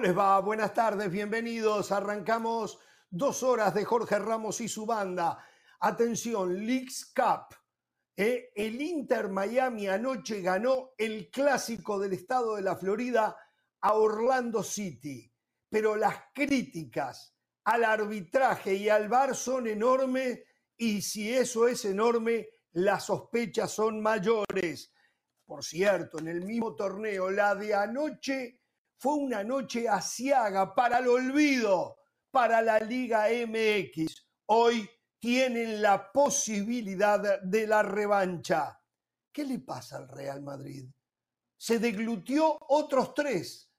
¿Cómo les va? Buenas tardes, bienvenidos. Arrancamos dos horas de Jorge Ramos y su banda. Atención, Leagues Cup. ¿eh? El Inter Miami anoche ganó el clásico del estado de la Florida a Orlando City. Pero las críticas al arbitraje y al VAR son enormes y si eso es enorme, las sospechas son mayores. Por cierto, en el mismo torneo, la de anoche fue una noche asiaga para el olvido, para la Liga MX. Hoy tienen la posibilidad de la revancha. ¿Qué le pasa al Real Madrid? Se deglutió otros tres,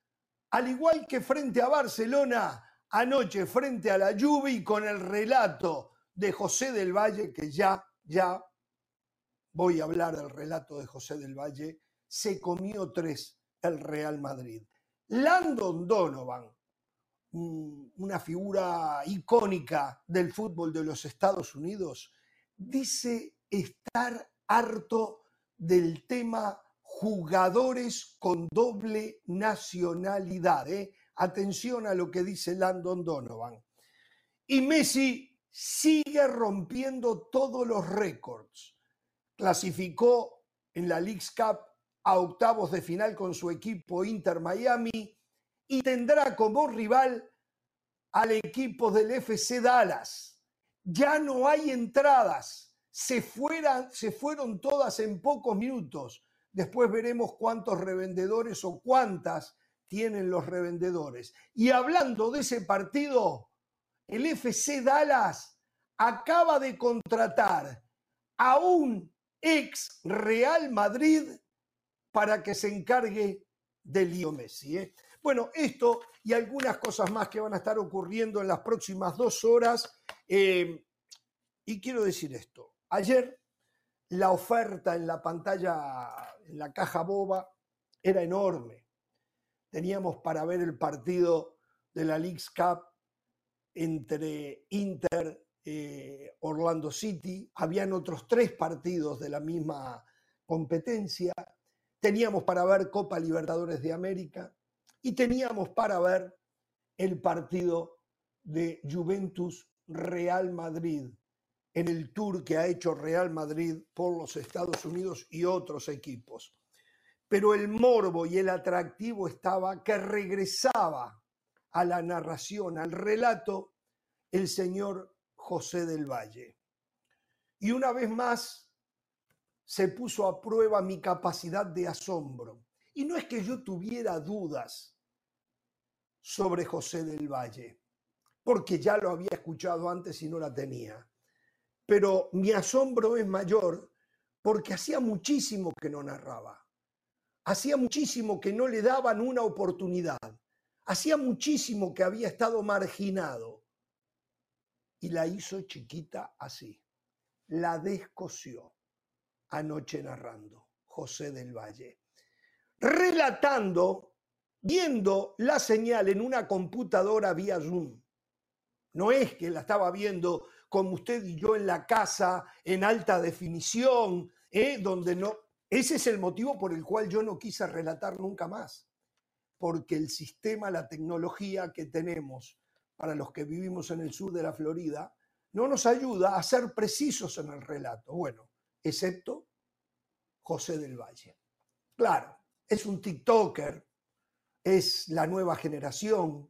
al igual que frente a Barcelona, anoche frente a la Juve y con el relato de José del Valle, que ya, ya voy a hablar del relato de José del Valle, se comió tres el Real Madrid. Landon Donovan, una figura icónica del fútbol de los Estados Unidos, dice estar harto del tema jugadores con doble nacionalidad. ¿eh? Atención a lo que dice Landon Donovan. Y Messi sigue rompiendo todos los récords. Clasificó en la League's Cup a octavos de final con su equipo Inter Miami y tendrá como rival al equipo del FC Dallas. Ya no hay entradas, se, se fueron todas en pocos minutos. Después veremos cuántos revendedores o cuántas tienen los revendedores. Y hablando de ese partido, el FC Dallas acaba de contratar a un ex Real Madrid para que se encargue de Leo Messi. ¿eh? Bueno, esto y algunas cosas más que van a estar ocurriendo en las próximas dos horas. Eh, y quiero decir esto. Ayer la oferta en la pantalla, en la caja boba, era enorme. Teníamos para ver el partido de la League's Cup entre Inter, eh, Orlando City. Habían otros tres partidos de la misma competencia teníamos para ver Copa Libertadores de América y teníamos para ver el partido de Juventus Real Madrid en el tour que ha hecho Real Madrid por los Estados Unidos y otros equipos. Pero el morbo y el atractivo estaba que regresaba a la narración, al relato, el señor José del Valle. Y una vez más se puso a prueba mi capacidad de asombro. Y no es que yo tuviera dudas sobre José del Valle, porque ya lo había escuchado antes y no la tenía. Pero mi asombro es mayor porque hacía muchísimo que no narraba. Hacía muchísimo que no le daban una oportunidad. Hacía muchísimo que había estado marginado. Y la hizo chiquita así. La descoció anoche narrando, José del Valle, relatando, viendo la señal en una computadora vía Zoom. No es que la estaba viendo como usted y yo en la casa, en alta definición, ¿eh? donde no... Ese es el motivo por el cual yo no quise relatar nunca más, porque el sistema, la tecnología que tenemos para los que vivimos en el sur de la Florida, no nos ayuda a ser precisos en el relato. Bueno, excepto José del Valle. Claro, es un TikToker, es la nueva generación,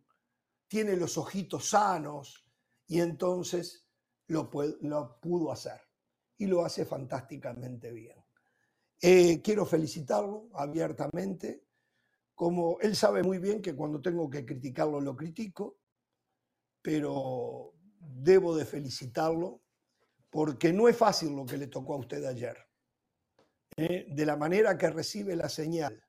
tiene los ojitos sanos y entonces lo, pudo hacer y lo hace fantásticamente bien. Eh, quiero felicitarlo abiertamente, como él sabe muy bien que cuando tengo que criticarlo lo critico, pero debo de felicitarlo porque no es fácil lo que le tocó a usted ayer. ¿eh? de la manera que recibe la señal,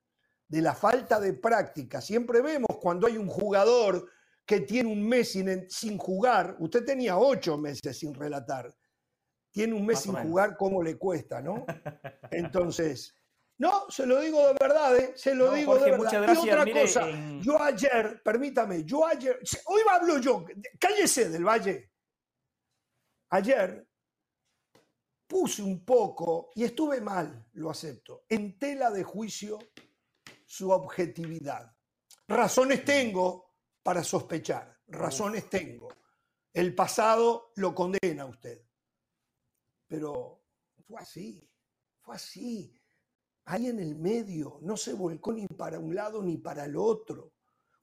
de la falta de práctica. Siempre vemos cuando hay un jugador que tiene un mes sin, jugar, usted tenía ocho meses sin relatar, tiene un mes sin jugar, ¿cómo le cuesta, no? Entonces, no, se lo digo de verdad, ¿eh? se lo digo de verdad. y otra cosa, yo ayer, permítame, yo ayer, hoy hablo yo, cállese del Valle. Ayer puse un poco, y estuve mal, lo acepto, en tela de juicio su objetividad. Razones tengo para sospechar. Razones tengo. El pasado lo condena a usted. Pero fue así, fue así. Ahí en el medio, no se volcó ni para un lado ni para el otro.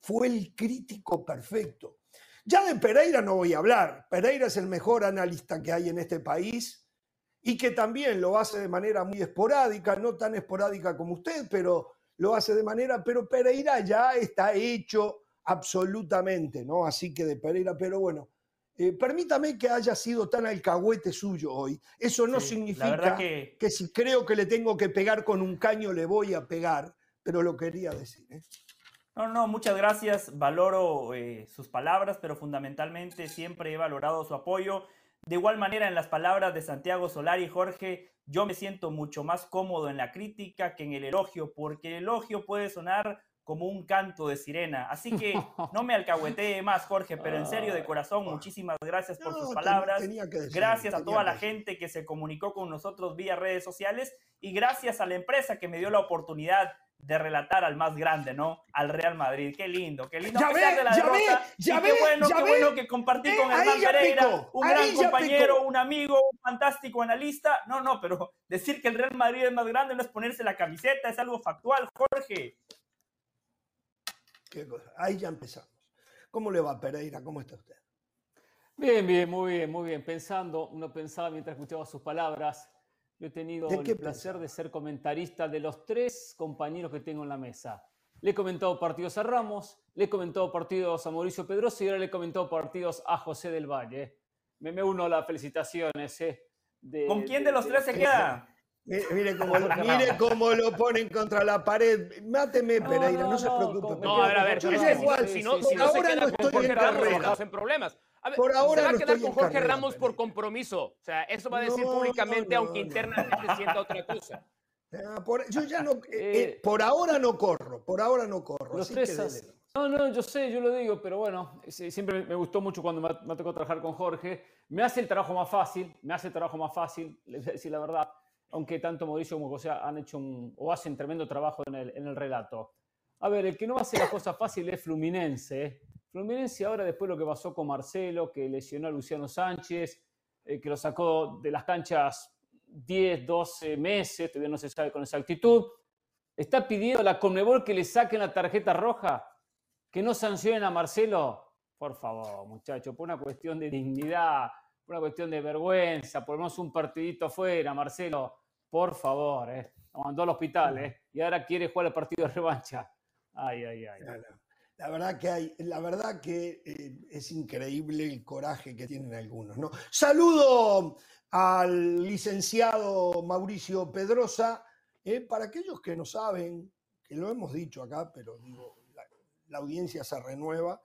Fue el crítico perfecto. Ya de Pereira no voy a hablar. Pereira es el mejor analista que hay en este país y que también lo hace de manera muy esporádica, no tan esporádica como usted, pero lo hace de manera, pero Pereira ya está hecho absolutamente, ¿no? Así que de Pereira, pero bueno, eh, permítame que haya sido tan alcahuete suyo hoy. Eso no significa que... si creo que le tengo que pegar con un caño le voy a pegar, pero lo quería decir. ¿eh? No, no, muchas gracias. Valoro eh, sus palabras, pero fundamentalmente siempre he valorado su apoyo. De igual manera, en las palabras de Santiago Solari, Jorge, yo me siento mucho más cómodo en la crítica que en el elogio, porque el elogio puede sonar como un canto de sirena. Así que no me alcahuetee más, Jorge, pero en serio, de corazón, muchísimas gracias por sus palabras. gracias a toda la gente que se comunicó con nosotros vía redes sociales y gracias a la empresa que me dio la oportunidad de relatar al más grande, ¿no? Al Real Madrid. Qué lindo, qué lindo. Ya ve, ya ve, ya ve, qué bueno, qué bueno que compartí con Hernán Pereira, un gran compañero, un amigo, un fantástico analista. No, no, pero decir que el Real Madrid es más grande no es ponerse la camiseta, es algo factual, Jorge. Qué cosa. Ahí ya empezamos. ¿Cómo le va Pereira? ¿Cómo está usted? Bien, bien, muy bien, muy bien. Pensando, uno pensaba mientras escuchaba sus palabras yo he tenido el placer de ser comentarista de los tres compañeros que tengo en la mesa. Le he comentado partidos a Ramos, le he comentado partidos a Mauricio Pedroso y ahora le he comentado partidos a José del Valle. Me, me uno a las felicitaciones. Eh, ¿Con quién de, los tres se queda? Mire, cómo, mire cómo lo ponen contra la pared. Máteme, Pereira, no, se preocupe. No, a ver, a ver, yo es igual. Si no, si no se queda con Jorge Ramos, estamos en problemas. Por ahora se va a quedar con Jorge Ramos por compromiso. O sea, eso va a decir públicamente, aunque internamente sienta otra cosa. Ah, por, yo ya no, eh, eh, eh, por ahora no corro, por ahora no corro. Los tres, no, no, yo sé, yo lo digo, pero bueno, siempre me gustó mucho cuando me, me tocó trabajar con Jorge. Me hace el trabajo más fácil, me hace el trabajo más fácil, les voy a decir la verdad, aunque tanto Mauricio como José han hecho un, o hacen tremendo trabajo en el, en el relato. A ver, el que no hace la cosa fácil es Fluminense. Fluminense ahora, después de lo que pasó con Marcelo, que lesionó a Luciano Sánchez, eh, que lo sacó de las canchas 10, 12 meses, todavía no se sabe con exactitud, está pidiendo a la Conmebol que le saquen la tarjeta roja, que no sancionen a Marcelo. Por favor, muchachos, por una cuestión de dignidad, por una cuestión de vergüenza, ponemos un partidito afuera, Marcelo, por favor, eh. Lo mandó al hospital, eh. Y ahora quiere jugar el partido de revancha. Ay, ay, ay. La verdad que hay, la verdad que eh, es increíble el coraje que tienen algunos, ¿no? Saludo al licenciado Mauricio Pedrosa. Eh, para aquellos que no saben, que lo hemos dicho acá, pero digo, la, audiencia se renueva.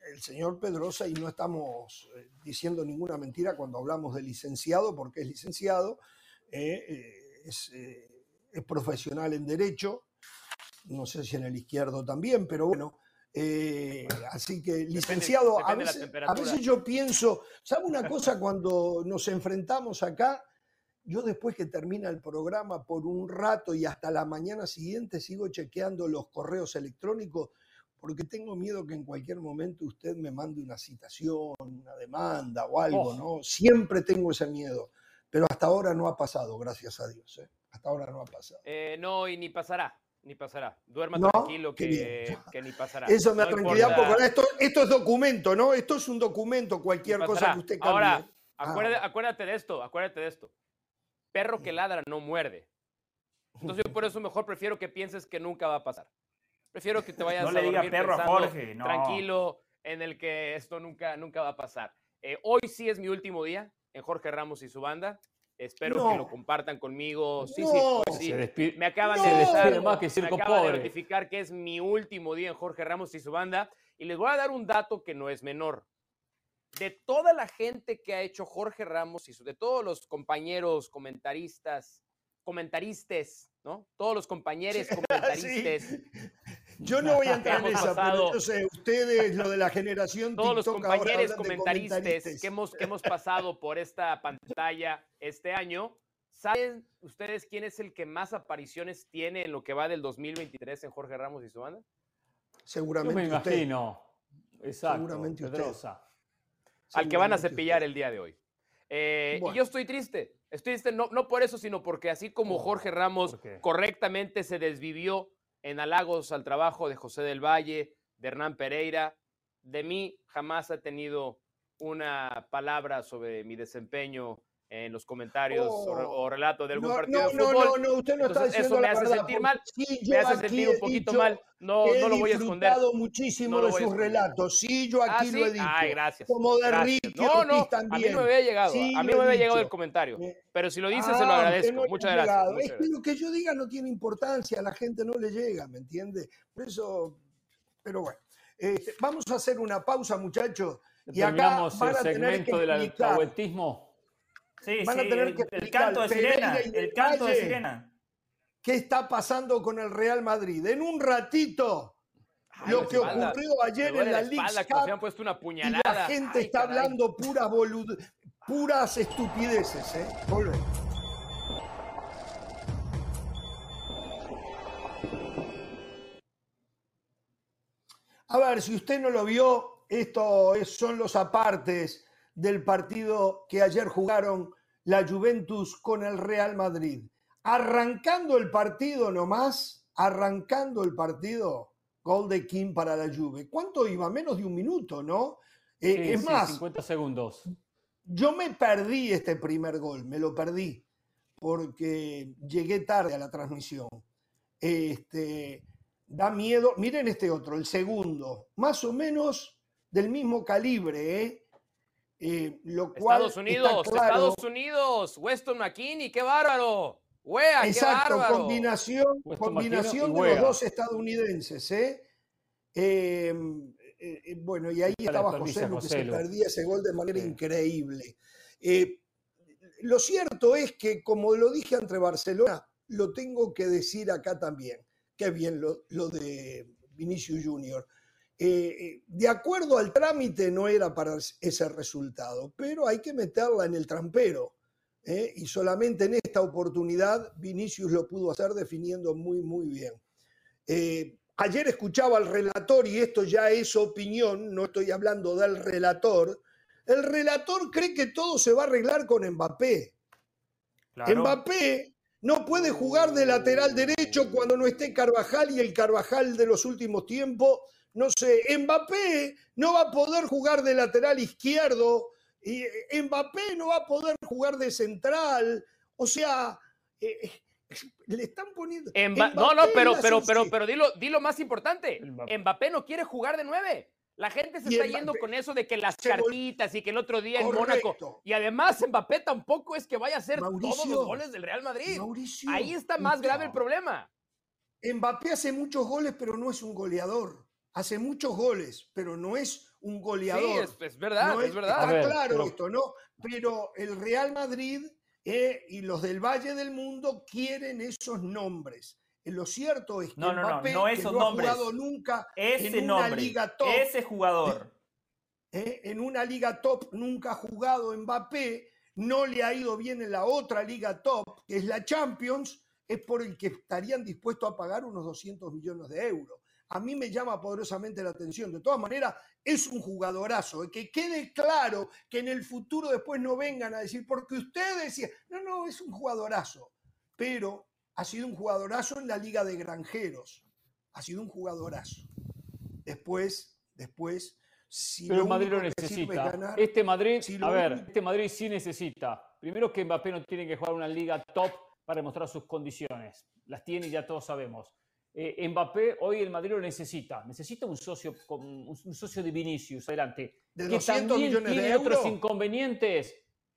El señor Pedrosa, y no estamos eh, diciendo ninguna mentira cuando hablamos de licenciado, porque es licenciado, es, es profesional en Derecho, no sé si en el izquierdo también, pero bueno, eh, así que, licenciado, a, veces, yo pienso, ¿sabe una cosa? Cuando nos enfrentamos acá, yo después que termina el programa por un rato y hasta la mañana siguiente sigo chequeando los correos electrónicos porque tengo miedo que en cualquier momento usted me mande una citación, una demanda o algo, oh. ¿no? Siempre tengo ese miedo, pero hasta ahora no ha pasado, gracias a Dios. ¿eh? Hasta ahora no ha pasado. Eh, no, y ni pasará ni pasará. Duerma tranquilo que, ni pasará. Eso me da tranquilidad porque esto, esto, es documento, ¿no? Esto es un documento, cualquier cosa que usted cambie. Ahora, ah. acuérdate, de esto, acuérdate de esto. Perro que ladra no muerde. Entonces yo por eso mejor prefiero que pienses que nunca va a pasar. Prefiero que te vayas no le diga perro a Jorge, tranquilo en el que esto nunca, nunca va a pasar. Eh, hoy sí es mi último día en Jorge Ramos y su banda. Espero que lo compartan conmigo. Sí, sí, pues sí. Me acaban, de, de notificar que es mi último día en Jorge Ramos y su banda. Y les voy a dar un dato que no es menor. De toda la gente que ha hecho Jorge Ramos y su, de todos los compañeros comentaristas, comentaristas, ¿no? Todos los compañeros comentaristas. Yo no voy a entrar en esa, pero yo sé, ustedes, lo de la generación Todos los compañeros comentaristas, Que, hemos, que hemos pasado por esta pantalla este año, ¿saben ustedes quién es el que más apariciones tiene en lo que va del 2023 en Jorge Ramos y su banda? Seguramente me imagino. Exacto, seguramente Pedrosa. Al que van a cepillar el día de hoy. Eh, y yo estoy triste. Estoy triste no, no por eso, sino porque así como Jorge Ramos correctamente se desvivió en halagos al trabajo de José del Valle, de Hernán Pereira, de mí jamás ha tenido una palabra sobre mi desempeño en los comentarios o, oh. relato de algún partido de fútbol. No, no, no, usted no está diciendo Eso me hace sentir mal, me hace sentir un poquito mal. No, no lo voy a esconder. He muchísimo de sus relatos. Sí, yo aquí ¿Ah, lo he dicho. Ay, gracias. Como de Ricky No, no, a mí no me había llegado. a mí no me había llegado el comentario. Pero si lo dice, se lo ah, agradezco. Muchas gracias. es que lo que yo diga no tiene importancia. A la gente no le llega, ¿me entiende? Por eso, pero bueno. Este, vamos a hacer una pausa, muchachos. Y acá el segmento del alfabetismo. Sí, Van a tener que el canto de sirena, el canto de sirena. ¿Qué está pasando con el Real Madrid? En un ratito, lo que ocurrió ayer en la, Liga han puesto una puñalada. la gente está hablando puras puras estupideces, ¿eh? A ver, si usted no lo vio, esto son los apartes del partido que ayer jugaron la Juventus con el Real Madrid. Arrancando el partido nomás, arrancando el partido, gol de Kim para la Juve. ¿Cuánto iba? Menos de un minuto, ¿no? Eh, es más, 50 segundos. Yo me perdí este primer gol, me lo perdí, porque llegué tarde a la transmisión. Este, da miedo. Miren este otro, el segundo, más o menos del mismo calibre, ¿eh? Eh, Estados Unidos, Estados Unidos, Weston McKinney, qué bárbaro. Wea, Exacto, qué bárbaro. combinación, combinación de los dos estadounidenses. ¿eh? Em, eh, bueno, y ahí estaba José, Lu, que se perdía ese gol de manera increíble. lo cierto es que, como lo dije ante Barcelona, lo tengo que decir acá también. Qué bien lo, lo de Vinicius Junior. Eh, eh, de acuerdo al trámite no era para ese resultado, pero hay que meterla en el trampero. ¿eh? Y solamente en esta oportunidad Vinicius lo pudo hacer definiendo muy, muy bien. ayer escuchaba al relator, y esto ya es opinión, no estoy hablando del relator. El relator cree que todo se va a arreglar con Mbappé. Mbappé no puede jugar de lateral derecho cuando no esté Carvajal y el Carvajal de los últimos tiempos no sé, Mbappé no va a poder jugar de lateral izquierdo, y eh, Mbappé no va a poder jugar de central, o sea, eh, eh, le están poniendo... no, no, pero, pero, pero, pero dilo, dilo más importante, Mbappé. no quiere jugar de nueve. La gente se está yendo con eso de que las cartitas y que el otro día en Mónaco. Y además Mbappé tampoco es que vaya a hacer todos los goles del Real Madrid. Ahí está más grave el problema. Mbappé hace muchos goles, pero no es un goleador hace muchos goles, pero no es un goleador. Sí, es, verdad, es, verdad. Está claro esto, ¿no? Pero el Real Madrid eh, y los del Valle del Mundo quieren esos nombres. Eh, lo cierto es que no, no, no, no, esos no ha jugado nunca en una liga top. Ese jugador. Eh, en una liga top nunca ha jugado Mbappé, no le ha ido bien en la otra liga top, que es la Champions, es por el que estarían dispuestos a pagar unos 200 millones de euros a mí me llama poderosamente la atención. De todas maneras, es un jugadorazo. Que quede claro que en el futuro después no vengan a decir, porque usted decía, no, no, es un jugadorazo. Pero ha sido un jugadorazo en la Liga de Granjeros. Ha sido un jugadorazo. Después, después, si Pero Madrid lo necesita. este Madrid, a ver, este Madrid sí necesita. Primero que Mbappé no tiene que jugar una liga top para demostrar sus condiciones. Las tiene y ya todos sabemos. Eh, Mbappé hoy el Madrid lo necesita. Necesita un socio, un, socio de Vinicius, adelante. ¿De que también millones tiene otros inconvenientes.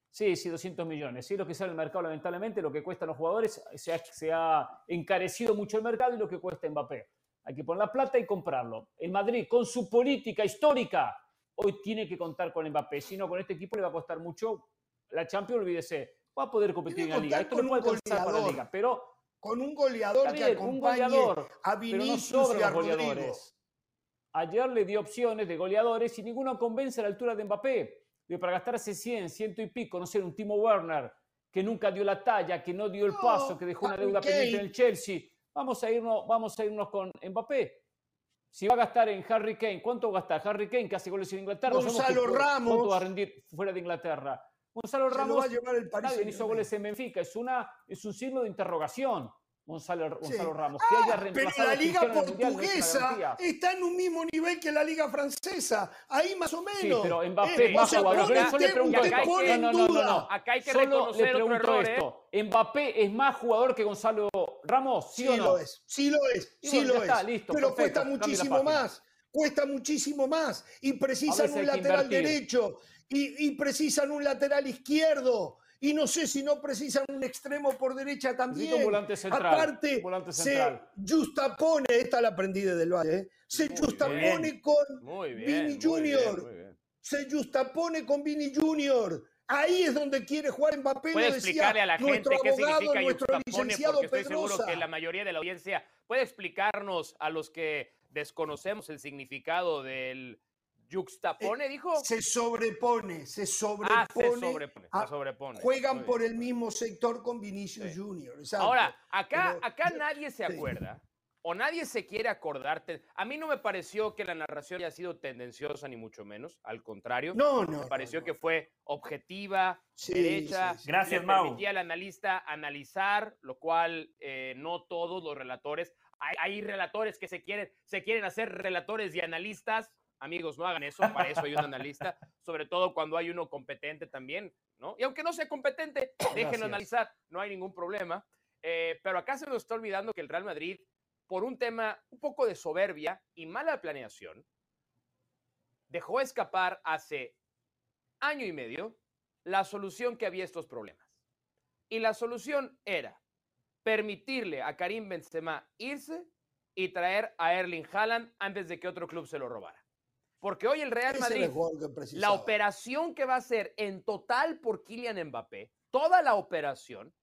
Sí, sí, 200 millones. Sí, lo que sale el mercado, lamentablemente, lo que cuestan los jugadores, se ha, se ha encarecido mucho el mercado y lo que cuesta Mbappé. Hay que poner la plata y comprarlo. El Madrid, con su política histórica, hoy tiene que contar con Mbappé. Si no, con este equipo le va a costar mucho. La Champions, olvídese, va a poder competir en la Liga. Esto no puede para la Liga, pero con un goleador que acompañe a Vinicius y a goleadores. Ayer le dio opciones de goleadores y ninguno convence a la altura de Mbappé. De para gastarse 100, ciento y pico, no sé, un Timo Werner que nunca dio la talla, que no dio el paso, que dejó una deuda pendiente en el Chelsea. Vamos a irnos, vamos a irnos con Mbappé. si va a gastar en Harry Kane, ¿cuánto va a gastar Harry Kane que hace goles en Inglaterra? Gonzalo Ramos. ¿Cuánto va a rendir fuera de Inglaterra? Gonzalo Ramos va a llevar el nadie hizo goles en Benfica. Es, una, es un signo de interrogación. Gonzalo, Gonzalo Ramos. Que haya ah, pero la liga portuguesa está en un mismo nivel que la liga francesa. Ahí más o menos. Sí, pero Mbappé es más jugador. Yo le pregunto esto. No, no, no, no, Acá hay que Solo reconocer le pregunto otro error, esto. ¿eh? Mbappé es más jugador que Gonzalo Ramos, ¿sí, sí o no? Lo es, sí lo es, sí lo es. Está, listo, pero cuesta muchísimo más. Cuesta muchísimo más. Y precisan un lateral derecho. Y, y precisan un lateral izquierdo y no sé si no precisan un extremo por derecha también. Un volante central. Aparte, se justapone, esta la aprendí desde el Valle, ¿eh? se justapone con Vini Junior. Se justapone con Vini Junior. Ahí es donde quiere jugar Mbappé. Puede explicarle a la gente qué significa nuestro licenciado porque estoy seguro que la mayoría de la audiencia puede explicarnos a los que desconocemos el significado del Juxtapone, eh, dijo. Se sobrepone, se sobrepone. Ah, se sobrepone, se sobrepone. Juegan por el mismo sector con Vinicius Junior. Ahora, acá, acá nadie se acuerda. O nadie se quiere acordarte. A mí no me pareció que la narración haya sido tendenciosa, ni mucho menos. Al contrario. No, no. Me pareció que fue objetiva, derecha. Gracias, Mau. Permitía al analista analizar, lo cual eh, no todos los relatores. Hay, hay, relatores que se quieren, se quieren hacer relatores y analistas Amigos, no hagan eso, para eso hay un analista, sobre todo cuando hay uno competente también, ¿no? Y aunque no sea competente, déjenlo analizar, no hay ningún problema. Eh, pero acá se nos está olvidando que el Real Madrid, por un tema un poco de soberbia y mala planeación, dejó escapar hace año y medio la solución que había estos problemas. Y la solución era permitirle a Karim Benzema irse y traer a Erling Haaland antes de que otro club se lo robara. Porque hoy el Real Madrid, la operación que va a hacer en total por Kylian Mbappé, toda la operación,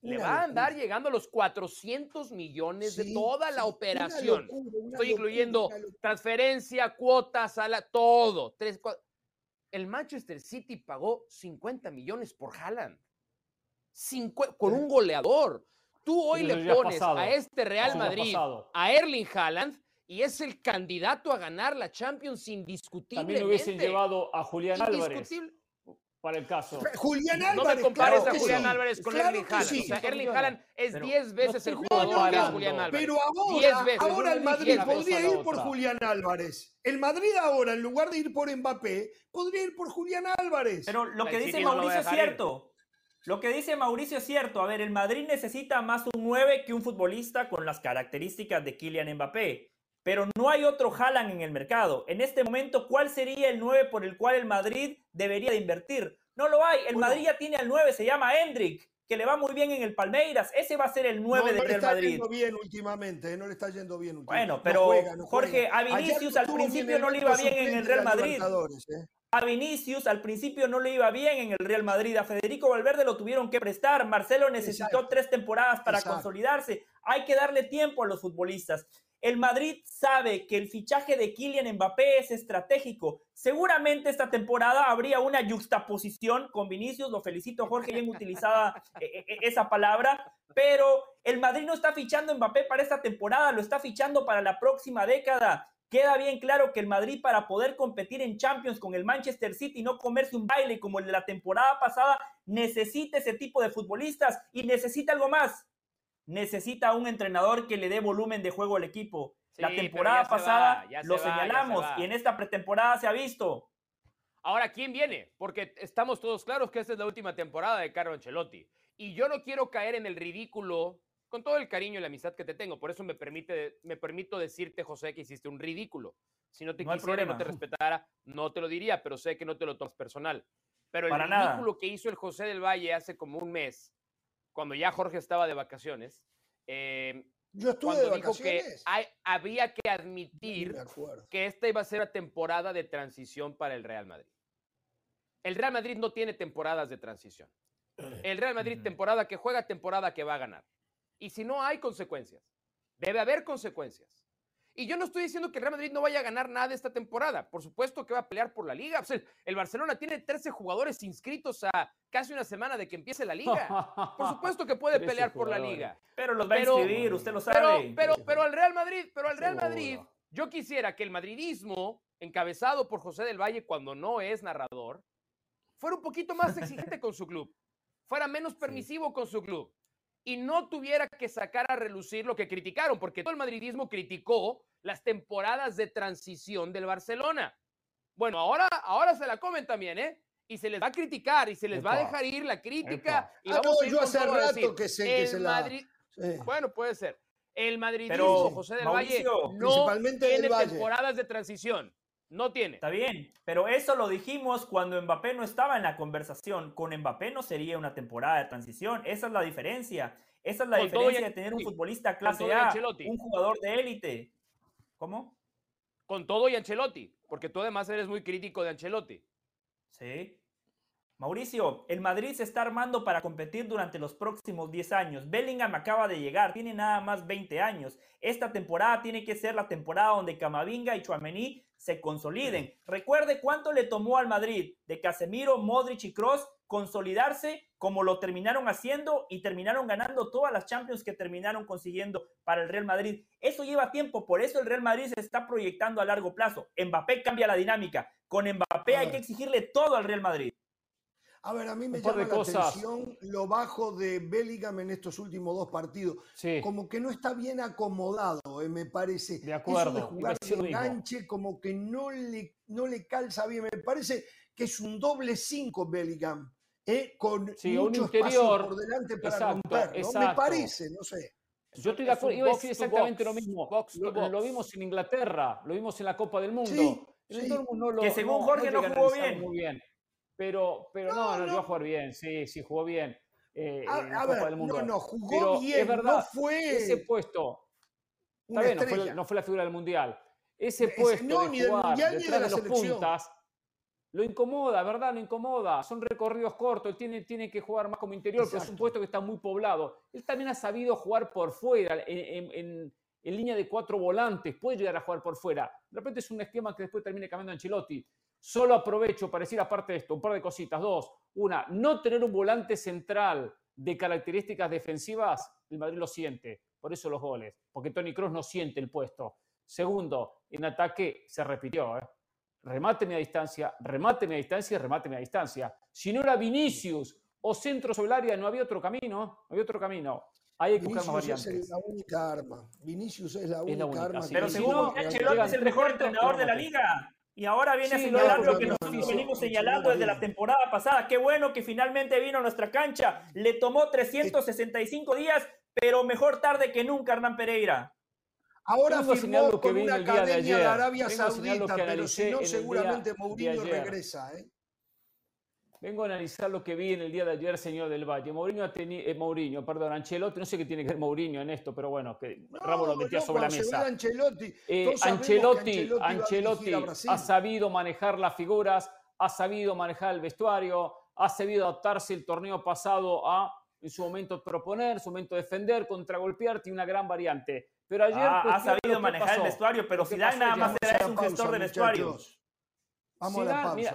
le va a andar llegando a los 400 millones de toda la operación. Estoy incluyendo transferencia, cuotas, sala, todo. el Manchester City pagó 50 millones por Haaland. con un goleador. Tú hoy le pones a este Real Madrid, a Erling Haaland, y es el candidato a ganar la Champions indiscutiblemente. También hubiesen llevado a Julián Álvarez para el caso. Julián Álvarez. No me compares a Julián Álvarez con Erling Haaland. O sea, Erling Haaland es 10 veces el jugador que es Julián Álvarez. Pero ahora, ahora el Madrid podría ir por Julián Álvarez. El Madrid ahora, en lugar de ir por Mbappé, podría ir por Julián Álvarez. Pero lo que dice Mauricio es cierto. Lo que dice Mauricio es cierto. A ver, el Madrid necesita más un 9 que un futbolista con las características de Kylian Mbappé pero no hay otro Haaland en el mercado. En este momento, ¿cuál sería el 9 por el cual el Madrid debería de invertir? No lo hay. El Madrid ya tiene al 9, se llama Hendrik, que le va muy bien en el Palmeiras. Ese va a ser el 9 del Real Madrid. No le está yendo bien últimamente, no le está yendo bien últimamente. Bueno, pero Jorge, a Vinicius al principio no le iba bien en el Real Madrid. ¿eh? A Vinicius al principio no le iba bien en el Real Madrid. A Federico Valverde lo tuvieron que prestar. Marcelo necesitó tres temporadas para consolidarse. Hay que darle tiempo a los futbolistas. El Madrid sabe que el fichaje de Kylian Mbappé es estratégico. Seguramente esta temporada habría una juxtaposición con Vinicius. Lo felicito, Jorge, bien utilizada eh, eh, eh, esa palabra. Pero el Madrid no está fichando Mbappé para esta temporada, lo está fichando para la próxima década. Queda bien claro que el Madrid para poder competir en Champions con el Manchester City y no comerse un baile como el de la temporada pasada, necesita ese tipo de futbolistas y necesita algo más necesita un entrenador que le dé volumen de juego al equipo. la temporada pasada lo señalamos y en esta pretemporada se ha visto. Ahora, ¿quién viene? Porque estamos todos claros que esta es la última temporada de Carlo Ancelotti. Y yo no quiero caer en el ridículo, con todo el cariño y la amistad que te tengo. Por eso me, permite, me permito decirte, José, que hiciste un ridículo. Si no te quisiera, no te respetara, no te lo diría, pero sé que no te lo tomas personal. Pero el ridículo que hizo el José del Valle hace como un mes cuando ya Jorge estaba de vacaciones, eh, Yo estuve cuando dijo que había que admitir que esta iba a ser la temporada de transición para el Real Madrid. El Real Madrid no tiene temporadas de transición. El Real Madrid temporada que juega, temporada que va a ganar. Y si no hay consecuencias, debe haber consecuencias. Y yo no estoy diciendo que el Real Madrid no vaya a ganar nada esta temporada. Por supuesto que va a pelear por la liga. Pues, el, Barcelona tiene 13 jugadores inscritos a casi una semana de que empiece la liga. Por supuesto que puede pelear por la liga. Pero los va a inscribir, usted lo sabe. Pero, pero, al Real Madrid, pero al Real Madrid Yo quisiera que el madridismo, encabezado por José del Valle cuando no es narrador, fuera un poquito más exigente con su club, fuera menos permisivo con su club y no tuviera que sacar a relucir lo que criticaron, porque todo el madridismo criticó las temporadas de transición del Barcelona. Bueno, ahora, ahora se la comen también, ¿eh? Y se les va a criticar y se les va a dejar ir la crítica. Y ah, no, yo hace rato que sé que se la... Bueno, puede ser. El madridismo, José del Valle, no tiene temporadas de transición. No tiene. Está bien, pero eso lo dijimos cuando Mbappé no estaba en la conversación. Con Mbappé no sería una temporada de transición. Esa es la diferencia. Esa es la diferencia de tener un futbolista clase A, un jugador de élite. ¿Cómo? Con todo y Ancelotti, porque tú además eres muy crítico de Ancelotti. Sí. Mauricio, el Madrid se está armando para competir durante los próximos 10 años. Bellingham acaba de llegar, tiene nada más 20 años. Esta temporada tiene que ser la temporada donde Camavinga y Chouameni se consoliden. Recuerde cuánto le tomó al Madrid de Casemiro, Modric y Cross consolidarse como lo terminaron haciendo y terminaron ganando todas las Champions que terminaron consiguiendo para el Real Madrid. Eso lleva tiempo, por eso el Real Madrid se está proyectando a largo plazo. Mbappé cambia la dinámica. Con Mbappé hay que exigirle todo al Real Madrid. A ver, a mí me llama la atención lo bajo de Bellingham en estos últimos dos partidos. Como que no está bien acomodado, eh, me parece. De acuerdo. Eso de jugar de enganche, como que no le, no le calza bien. Me parece que es un doble cinco Bellingham, eh, con sí, mucho interior, por delante para romper. Me parece, no sé. Yo estoy de acuerdo, iba a decir exactamente lo mismo. lo, vimos en Inglaterra, lo vimos en la Copa del Mundo. que según Jorge no jugó bien. Muy bien. Pero, pero no, no, no, a jugar bien, sí, sí, jugó bien. Eh, a, ver, del Mundo. no, no, jugó bien, es verdad, no fue ese puesto. Está bien, no fue, no fue, la figura del Mundial. Ese puesto no, de jugar ni del detrás de, los puntas lo incomoda, ¿verdad? Lo incomoda. Son recorridos cortos, él tiene, tiene que jugar más como interior, pero es un puesto que está muy poblado. Él también ha sabido jugar por fuera, en, en, en, línea de cuatro volantes, puede llegar a jugar por fuera. De repente es un esquema que después termine cambiando Ancelotti. Solo aprovecho para decir, aparte de esto, un par de cositas. Dos, una, no tener un volante central de características defensivas, el Madrid lo siente. Por eso los goles, porque Tony Cross no siente el puesto. Segundo, en ataque se repitió. ¿eh? Remáteme a distancia, remáteme a distancia, remáteme a distancia. Si no era Vinicius o centro sobre el área, no había otro camino. No había otro camino. Hay que buscar más variantes. es la única arma. Vinicius es la única, arma. Pero según Ancelotti es el mejor entrenador de la liga. Y ahora viene a señalar lo que nosotros venimos señalando desde la temporada pasada. Qué bueno que finalmente vino a nuestra cancha. Le tomó 365 días, pero mejor tarde que nunca, Hernán Pereira. Ahora firmó con una academia de, Arabia Saudita, pero si no, seguramente Mourinho regresa. ¿eh? Vengo a analizar lo que vi en el día de ayer, señor del Valle. Mourinho, eh, Mourinho perdón, Ancelotti, no sé qué tiene que ver Mourinho en esto, pero bueno, que Ramo lo metía sobre la mesa. Ancelotti, eh, Ancelotti, Ancelotti, ha sabido manejar las figuras, ha sabido manejar el vestuario, ha sabido adaptarse el torneo pasado a, en su momento, proponer, en su momento defender, contragolpear, tiene una gran variante. Pero ayer. Ah, ha sabido manejar el vestuario, pero Zidane nada más será un gestor de vestuario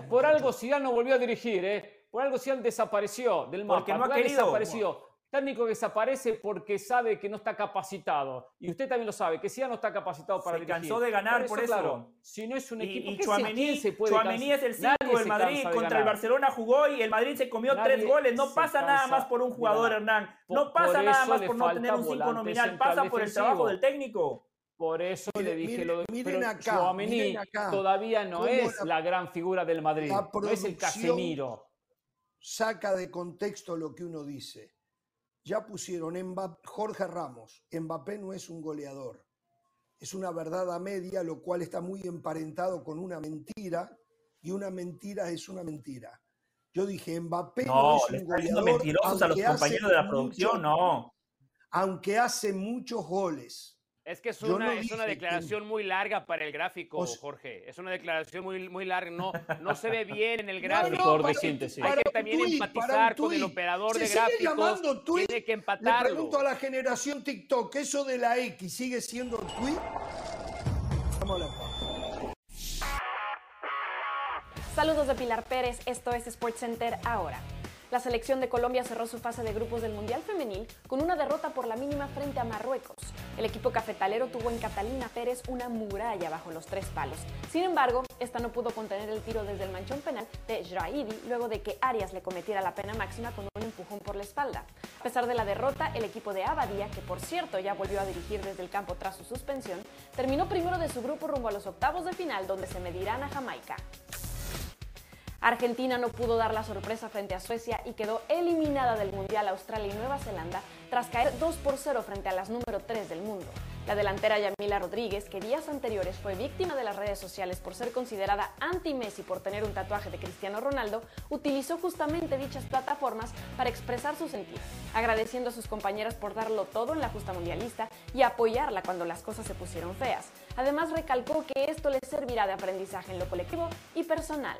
por algo Zidane no volvió a dirigir, ¿eh? Por algo Zidane desapareció del mapa. Porque no ha querido. Desapareció. Técnico que desaparece porque sabe que no está capacitado. Y usted también lo sabe, que Zidane no está capacitado para dirigir. Se cansó de ganar por eso. si no es un equipo, y, y se puede es el 5 del Madrid. Contra el Barcelona jugó y el Madrid se comió tres goles. No pasa nada más por un jugador, Hernán. No pasa nada más por no tener un 5 nominal. Pasa por el trabajo del técnico. Por eso le dije lo de miren acá, todavía no es la gran figura del Madrid, no es el Casemiro. Saca de contexto lo que uno dice. Ya pusieron Jorge Ramos, Mbappé no es un goleador. Es una verdad a media, lo cual está muy emparentado con una mentira, y una mentira es una mentira. Yo dije, Mbappé no, es un goleador. mentirosos a los compañeros de la producción, no. Aunque hace muchos goles es que es una, es una declaración muy larga para el gráfico, Jorge. Es una declaración muy, muy larga. No, no se ve bien en el gráfico. No, síntesis. Hay que también empatizar con el operador de gráficos. Tiene que empatarlo. Le pregunto a la generación TikTok, ¿eso de la X sigue siendo tweet? Vamos a la Saludos de Pilar Pérez. Esto es SportsCenter ahora. La selección de Colombia cerró su fase de grupos del Mundial Femenil con una derrota por la mínima frente a Marruecos. El equipo cafetalero tuvo en Catalina Pérez una muralla bajo los tres palos. Sin embargo, esta no pudo contener el tiro desde el manchón penal de Jraidi luego de que Arias le cometiera la pena máxima con un empujón por la espalda. A pesar de la derrota, el equipo de Abadía, que por cierto ya volvió a dirigir desde el campo tras su suspensión, terminó primero de su grupo rumbo a los octavos de final donde se medirán a Jamaica. Argentina no pudo dar la sorpresa frente a Suecia y quedó eliminada del Mundial Australia y Nueva Zelanda tras caer 2 por 0 frente a las número 3 del mundo. La delantera Yamila Rodríguez, que días anteriores fue víctima de las redes sociales por ser considerada anti-Messi por tener un tatuaje de Cristiano Ronaldo, utilizó justamente dichas plataformas para expresar su sentir, agradeciendo a sus compañeras por darlo todo en la justa mundialista y apoyarla cuando las cosas se pusieron feas. Además, recalcó que esto le servirá de aprendizaje en lo colectivo y personal.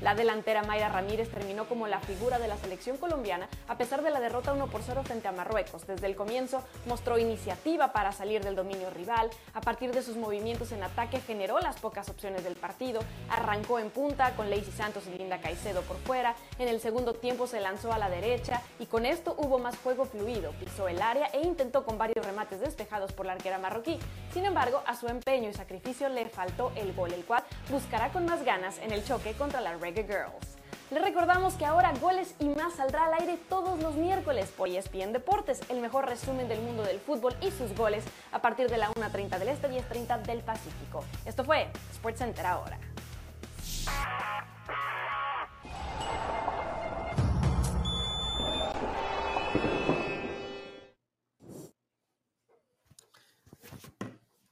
La delantera Mayra Ramírez terminó como la figura de la selección colombiana a pesar de la derrota 1 por 0 frente a Marruecos. Desde el comienzo mostró iniciativa para salir del dominio rival, a partir de sus movimientos en ataque generó las pocas opciones del partido, arrancó en punta con Lacey Santos y Linda Caicedo por fuera, en el segundo tiempo se lanzó a la derecha y con esto hubo más juego fluido, pisó el área e intentó con varios remates despejados por la arquera marroquí. Sin embargo, a su empeño y sacrificio le faltó el gol, el cual buscará con más ganas en el choque contra la Red Girls. Les recordamos que ahora Goles y más saldrá al aire todos los miércoles por ESPN Deportes, el mejor resumen del mundo del fútbol y sus goles a partir de la 1.30 del Este, 10.30 del Pacífico. Esto fue SportsCenter ahora.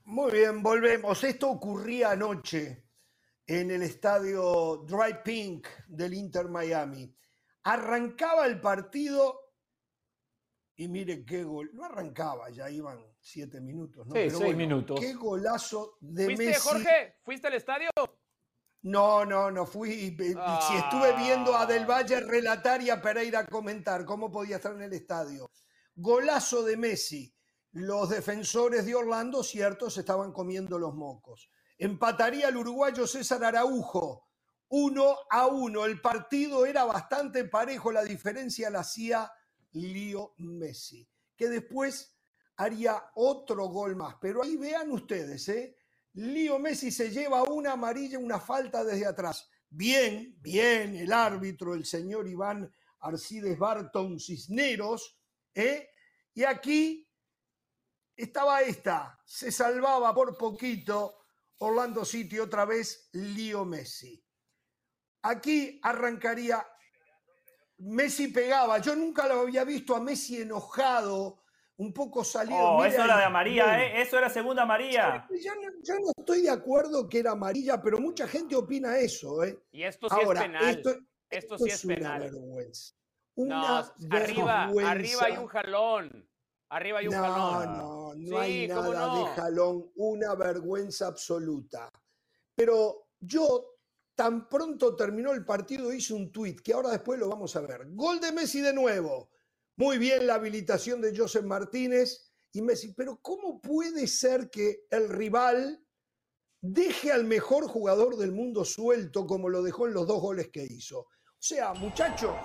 Muy bien, volvemos. Esto ocurría anoche en el estadio Dry Pink del Inter Miami. Arrancaba el partido y mire qué gol. No arrancaba, ya iban siete minutos. ¿no? Sí, seis minutos. Qué golazo de ¿Fuiste, Messi. Jorge? ¿Fuiste al estadio? No, no, no fui. Si estuve viendo a Del Valle relatar y a Pereira comentar cómo podía estar en el estadio. Golazo de Messi. Los defensores de Orlando, cierto, se estaban comiendo los mocos. Empataría el uruguayo César Araujo. Uno a uno. El partido era bastante parejo. La diferencia la hacía Lío Messi, que después haría otro gol más. Pero ahí vean ustedes, ¿eh? Lío Messi se lleva una amarilla, una falta desde atrás. Bien, bien, el árbitro, el señor Iván Arcides Barton Cisneros. ¿eh? Y aquí estaba esta, se salvaba por poquito Orlando City otra vez, Lío Messi. Aquí arrancaría, Messi pegaba, yo nunca lo había visto a Messi enojado, un poco salido. Oh, eso era de amarilla, ¿eh? eso era segunda amarilla. Yo no, yo no, estoy de acuerdo que era amarilla, pero mucha gente opina eso. ¿eh? Y esto sí Ahora, es penal. Esto, esto, esto sí es, es una penal. No, Una arriba, arriba hay un jalón. Arriba hay un no, jalón. No, no Sí, hay ¿cómo nada no? de jalón, una vergüenza absoluta. Pero yo, tan pronto terminó el partido, hice un tuit, que ahora después lo vamos a ver. Gol de Messi de nuevo. Muy bien la habilitación de Joseph Martínez y Messi. Pero ¿cómo puede ser que el rival deje al mejor jugador del mundo suelto como lo dejó en los dos goles que hizo? O sea, muchachos,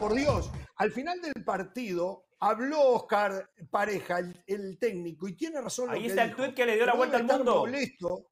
por Dios, al final del partido habló Oscar Pareja, el, el técnico, y tiene razón. Ahí lo que está el dijo. tuit que le dio la vuelta al mundo. molesto.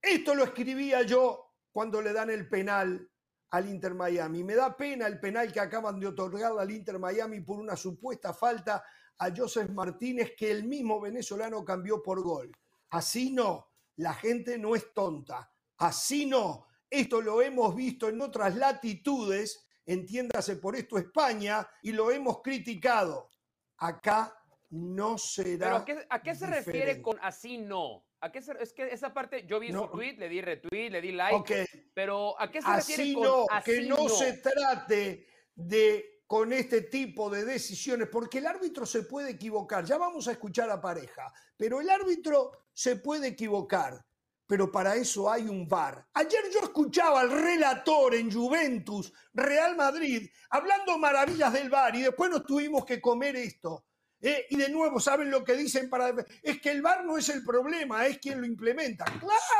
Esto lo escribía yo cuando le dan el penal al Inter Miami. Me da pena el penal que acaban de otorgarle al Inter Miami por una supuesta falta a Joseph Martínez que el mismo venezolano cambió por gol. Así no, la gente no es tonta. Así no. Esto lo hemos visto en otras latitudes, entiéndase por esto España, y lo hemos criticado. Acá no será. Pero ¿a qué, a qué se refiere con así no? ¿A qué se, es que esa parte, yo vi No. su tweet, le di retweet, le di like, Ok, pero ¿a qué se refiere así con no, así que no, se trate de con este tipo de decisiones, porque el árbitro se puede equivocar. Ya vamos a escuchar a pareja, pero el árbitro se puede equivocar. Pero para eso hay un VAR. Ayer yo escuchaba al relator en Juventus, Real Madrid, hablando maravillas del VAR y después nos tuvimos que comer esto. Eh, y de nuevo, ¿saben lo que dicen para.? Es que el VAR no es el problema, es quien lo implementa.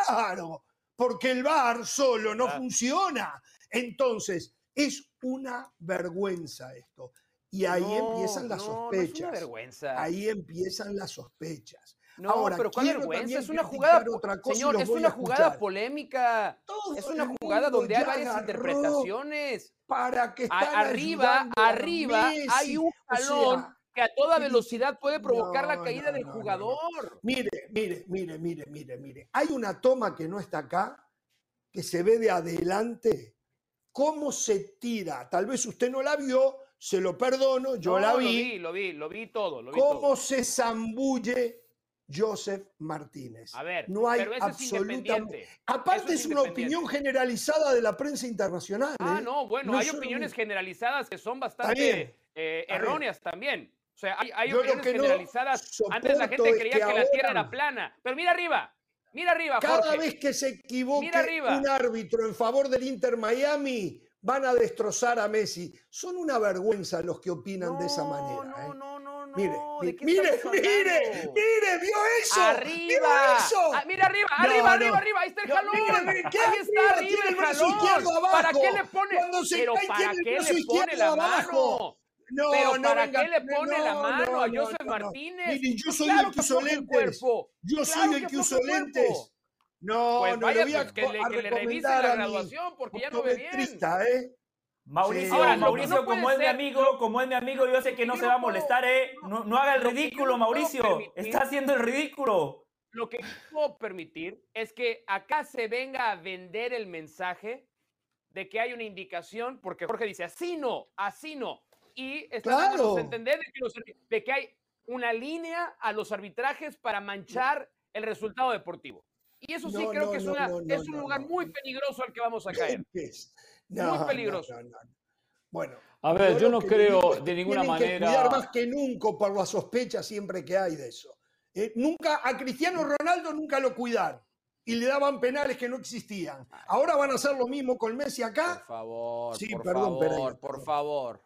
¡Claro! Porque el VAR solo no Claro. funciona. Entonces, es una vergüenza esto. Y ahí empiezan las sospechas. vergüenza. Ahí empiezan las sospechas. No, Ahora, pero ¿cuál vergüenza? Es una jugada, señor, es una jugada polémica. es una jugada donde hay varias interpretaciones. Para que arriba, arriba hay un balón que a toda velocidad puede provocar la caída del jugador. Mire, mire, mire, mire, mire, mire. Hay una toma que no está acá, que se ve de adelante, cómo se tira. Tal vez usted no la vio, se lo perdono, yo la vi. Lo vi, lo vi, lo vi todo. Lo vi cómo se zambulle Joseph Martínez. A ver, no hay absolutamente. Aparte es, una opinión generalizada de la prensa internacional. Ah, ¿eh? no, bueno, hay opiniones generalizadas que son bastante eh, erróneas también. O sea, hay, opiniones generalizadas. Antes la gente creía que, la Tierra era plana. Pero mira arriba, mira arriba. Cada vez que se equivoque un árbitro en favor del Inter Miami, van a destrozar a Messi. Son una vergüenza los que opinan de esa manera. No, ¿eh? no, no, no. Mire, mire, mire, mire, vio eso. Arriba. eso? Ah, mira arriba, arriba, arriba, arriba. Ahí está el jalón. Ahí está arriba el, jalón. ¿Para qué le pone? Pero ¿para qué le pone la mano? No, Pero no, ¿para qué le pone la mano a Joseph Martínez? Mire, yo soy el que uso lentes. Yo soy el que uso lentes. No, pues no vaya, le voy a, pues que, le, que le revise la graduación porque ya no ve bien. ¿eh? Mauricio, Ahora, Mauricio como es mi amigo, como es mi amigo, yo sé que no se va a molestar, ¿eh? No, no haga el ridículo, Mauricio. Está haciendo el ridículo. Lo que no puedo permitir es que acá se venga a vender el mensaje de que hay una indicación, porque Jorge dice así no, así no. Y está claro. entender de que, de que hay una línea a los arbitrajes para manchar el resultado deportivo. Y eso sí creo que es, es un lugar muy peligroso al que vamos a caer. Muy peligroso. Bueno. A ver, yo no creo de ninguna manera. Que cuidar más que nunca por la sospecha siempre que hay de eso. Eh, nunca a Cristiano Ronaldo nunca lo cuidaron y le daban penales que no existían. Ahora van a hacer lo mismo con Messi acá. Por favor, sí, por perdón, favor, por favor.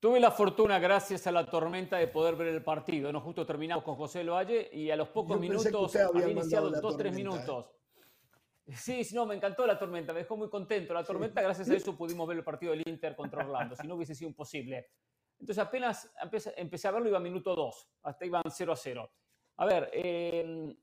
Tuve la fortuna, gracias a la tormenta, de poder ver el partido. Nos justo terminamos con José Loalle y a los pocos minutos había iniciado dos, tres ¿eh? Sí, sí, no, me encantó la tormenta, me dejó muy contento. La tormenta, gracias a eso pudimos ver el partido del Inter contra Orlando, si no hubiese sido imposible. Entonces apenas empecé, a verlo, iba a minuto dos, hasta iban 0 a 0. A ver, eh,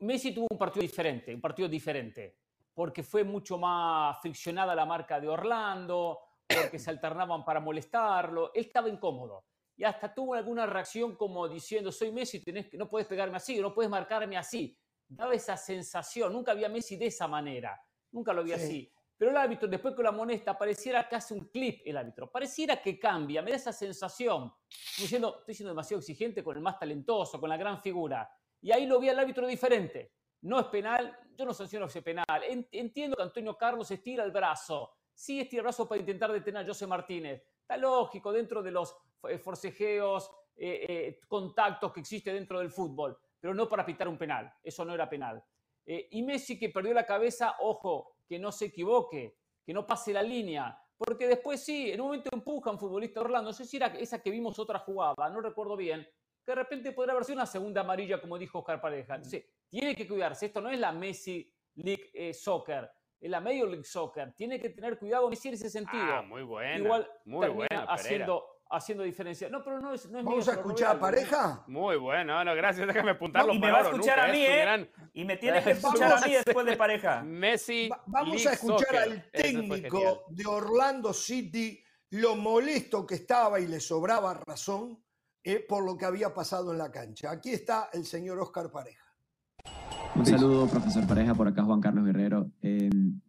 Messi tuvo un partido diferente, un partido diferente, porque fue mucho más friccionada la marca de Orlando, porque se alternaban para molestarlo. Él estaba incómodo y hasta tuvo alguna reacción como diciendo, soy Messi, tenés no puedes pegarme así, no puedes marcarme así. Daba esa sensación, nunca había Messi de esa manera, nunca lo vi así. Pero el árbitro, después con la monesta, pareciera que hace un clip el árbitro, pareciera que cambia, me da esa sensación, diciendo, estoy siendo demasiado exigente con el más talentoso, con la gran figura. Y ahí lo vi al árbitro diferente. No es penal, yo no sanciono ese penal. Entiendo que Antonio Carlos estira el brazo, sí estira el brazo para intentar detener a José Martínez. Está lógico dentro de los eh, forcejeos, eh, eh, contactos que existe dentro del fútbol, pero no para pitar un penal. Eso no era penal. y Messi que perdió la cabeza, ojo, que no se equivoque, que no pase la línea, porque después sí, en un momento empuja un futbolista Orlando, no sé si era esa que vimos otra jugada, no recuerdo bien, que de repente podría haber sido una segunda amarilla, como dijo Oscar Pareja. Entonces, tiene que cuidarse, esto no es la Messi League Soccer, en la Major League Soccer. Tiene que tener cuidado Messi en ese sentido. Ah, muy bueno. Igual muy buena, haciendo, haciendo diferencia. No, pero no es, no es ¿Vamos a escuchar a pareja? Muy bueno, no, gracias, déjame apuntarlo. y me va a escuchar a mí, ¿eh? Y me tiene que escuchar a mí después de pareja. Messi. vamos a escuchar al técnico de Orlando City, lo molesto que estaba y le sobraba razón eh, por lo que había pasado en la cancha. Aquí está el señor Oscar Pareja. Un saludo, profesor Pareja, por acá Juan Carlos Guerrero. Em,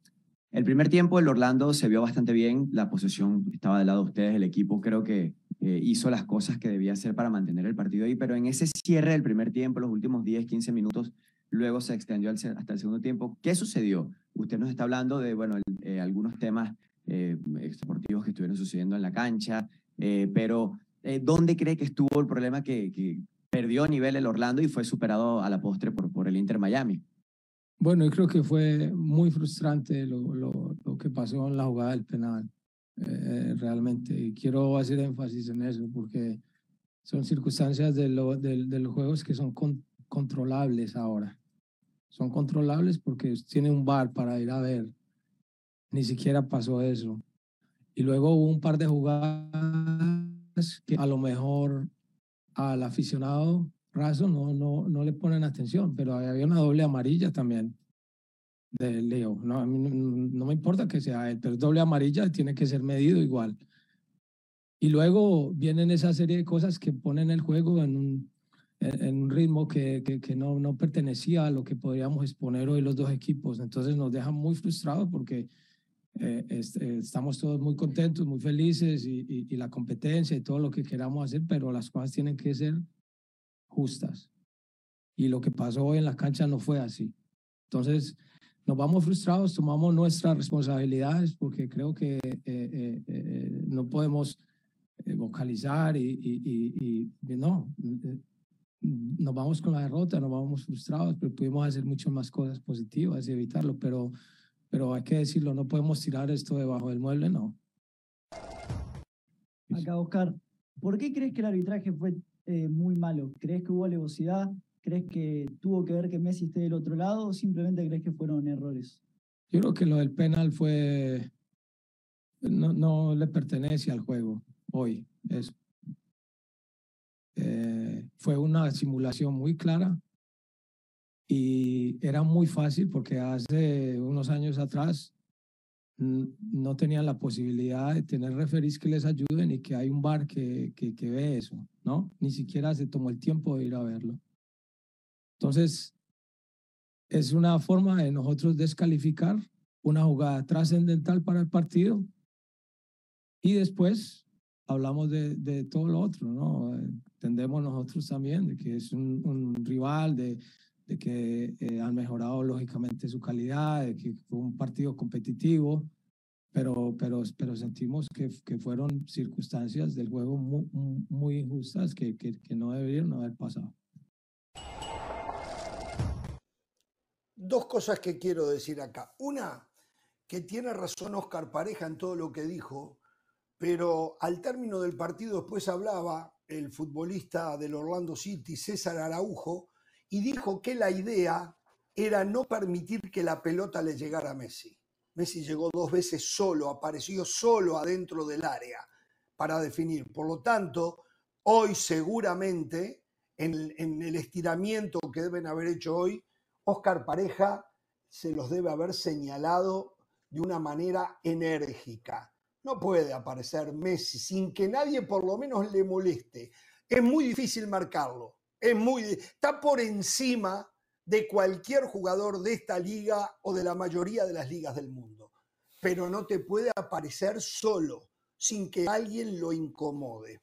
el primer tiempo el Orlando se vio bastante bien, la posesión estaba del lado de ustedes, el equipo creo que eh, hizo las cosas que debía hacer para mantener el partido ahí, pero en ese cierre del primer tiempo, los últimos 10, 15 minutos, luego se extendió hasta el segundo tiempo. ¿Qué sucedió? Usted nos está hablando de, bueno, eh, algunos temas eh, deportivos que estuvieron sucediendo en la cancha, pero ¿dónde cree que estuvo el problema que, que perdió nivel el Orlando y fue superado a la postre por, por el Inter Miami. Bueno, yo creo que fue muy frustrante lo, lo, lo que pasó en la jugada del penal, eh, realmente. Y quiero hacer énfasis en eso porque son circunstancias de, lo, de, de los juegos que son controlables ahora. Son controlables porque tiene un bar para ir a ver. Ni siquiera pasó eso. Y luego hubo un par de jugadas que a lo mejor al aficionado raso no, no, no le ponen atención, pero había una doble amarilla también de Leo. No, mí no, me importa que sea él, pero doble amarilla tiene que ser medido igual. Y luego vienen esa serie de cosas que ponen el juego en un, en un ritmo que, que, no, no pertenecía a lo que podríamos exponer hoy los dos equipos. Entonces nos deja muy frustrados porque eh, estamos todos muy contentos, muy felices y, y, la competencia y todo lo que queramos hacer, pero las cosas tienen que ser justas. Y lo que pasó hoy en la cancha no fue así. Entonces, nos vamos frustrados, tomamos nuestras responsabilidades porque creo que eh, no podemos vocalizar y, y, y, no, nos vamos con la derrota, nos vamos frustrados, pero pudimos hacer muchas más cosas positivas y evitarlo, pero pero hay que decirlo, no podemos tirar esto debajo del mueble, no. Acá, Oscar, ¿por qué crees que el arbitraje fue eh, muy malo? ¿Crees que hubo alevosidad? ¿Crees que tuvo que ver que Messi esté del otro lado o simplemente crees que fueron errores? Yo creo que lo del penal fue. No, no le pertenece al juego hoy. Es, eh, fue una simulación muy clara y era muy fácil porque hace unos años atrás no tenían la posibilidad de tener referís que les ayuden y que hay un bar que, que, que, ve eso, ¿no? Ni siquiera se tomó el tiempo de ir a verlo. Entonces, es una forma de nosotros descalificar una jugada trascendental para el partido y después hablamos de, todo lo otro, ¿no? Entendemos nosotros también que es un rival, de, de que eh, han mejorado lógicamente su calidad, de que fue un partido competitivo, pero, pero, pero sentimos que, que fueron circunstancias del juego muy, muy injustas que, que, que no deberían haber pasado. Dos cosas que quiero decir acá. Una, que tiene razón Oscar Pareja en todo lo que dijo, pero al término del partido después hablaba el futbolista del Orlando City, César Araujo, y dijo que la idea era no permitir que la pelota le llegara a Messi. Messi llegó dos veces solo, apareció solo adentro del área para definir. Por lo tanto, hoy seguramente, en, el estiramiento que deben haber hecho hoy, Oscar Pareja se los debe haber señalado de una manera enérgica. No puede aparecer Messi sin que nadie por lo menos le moleste. Es muy difícil marcarlo. Es muy, está por encima de cualquier jugador de esta liga o de la mayoría de las ligas del mundo. Pero no te puede aparecer solo, sin que alguien lo incomode.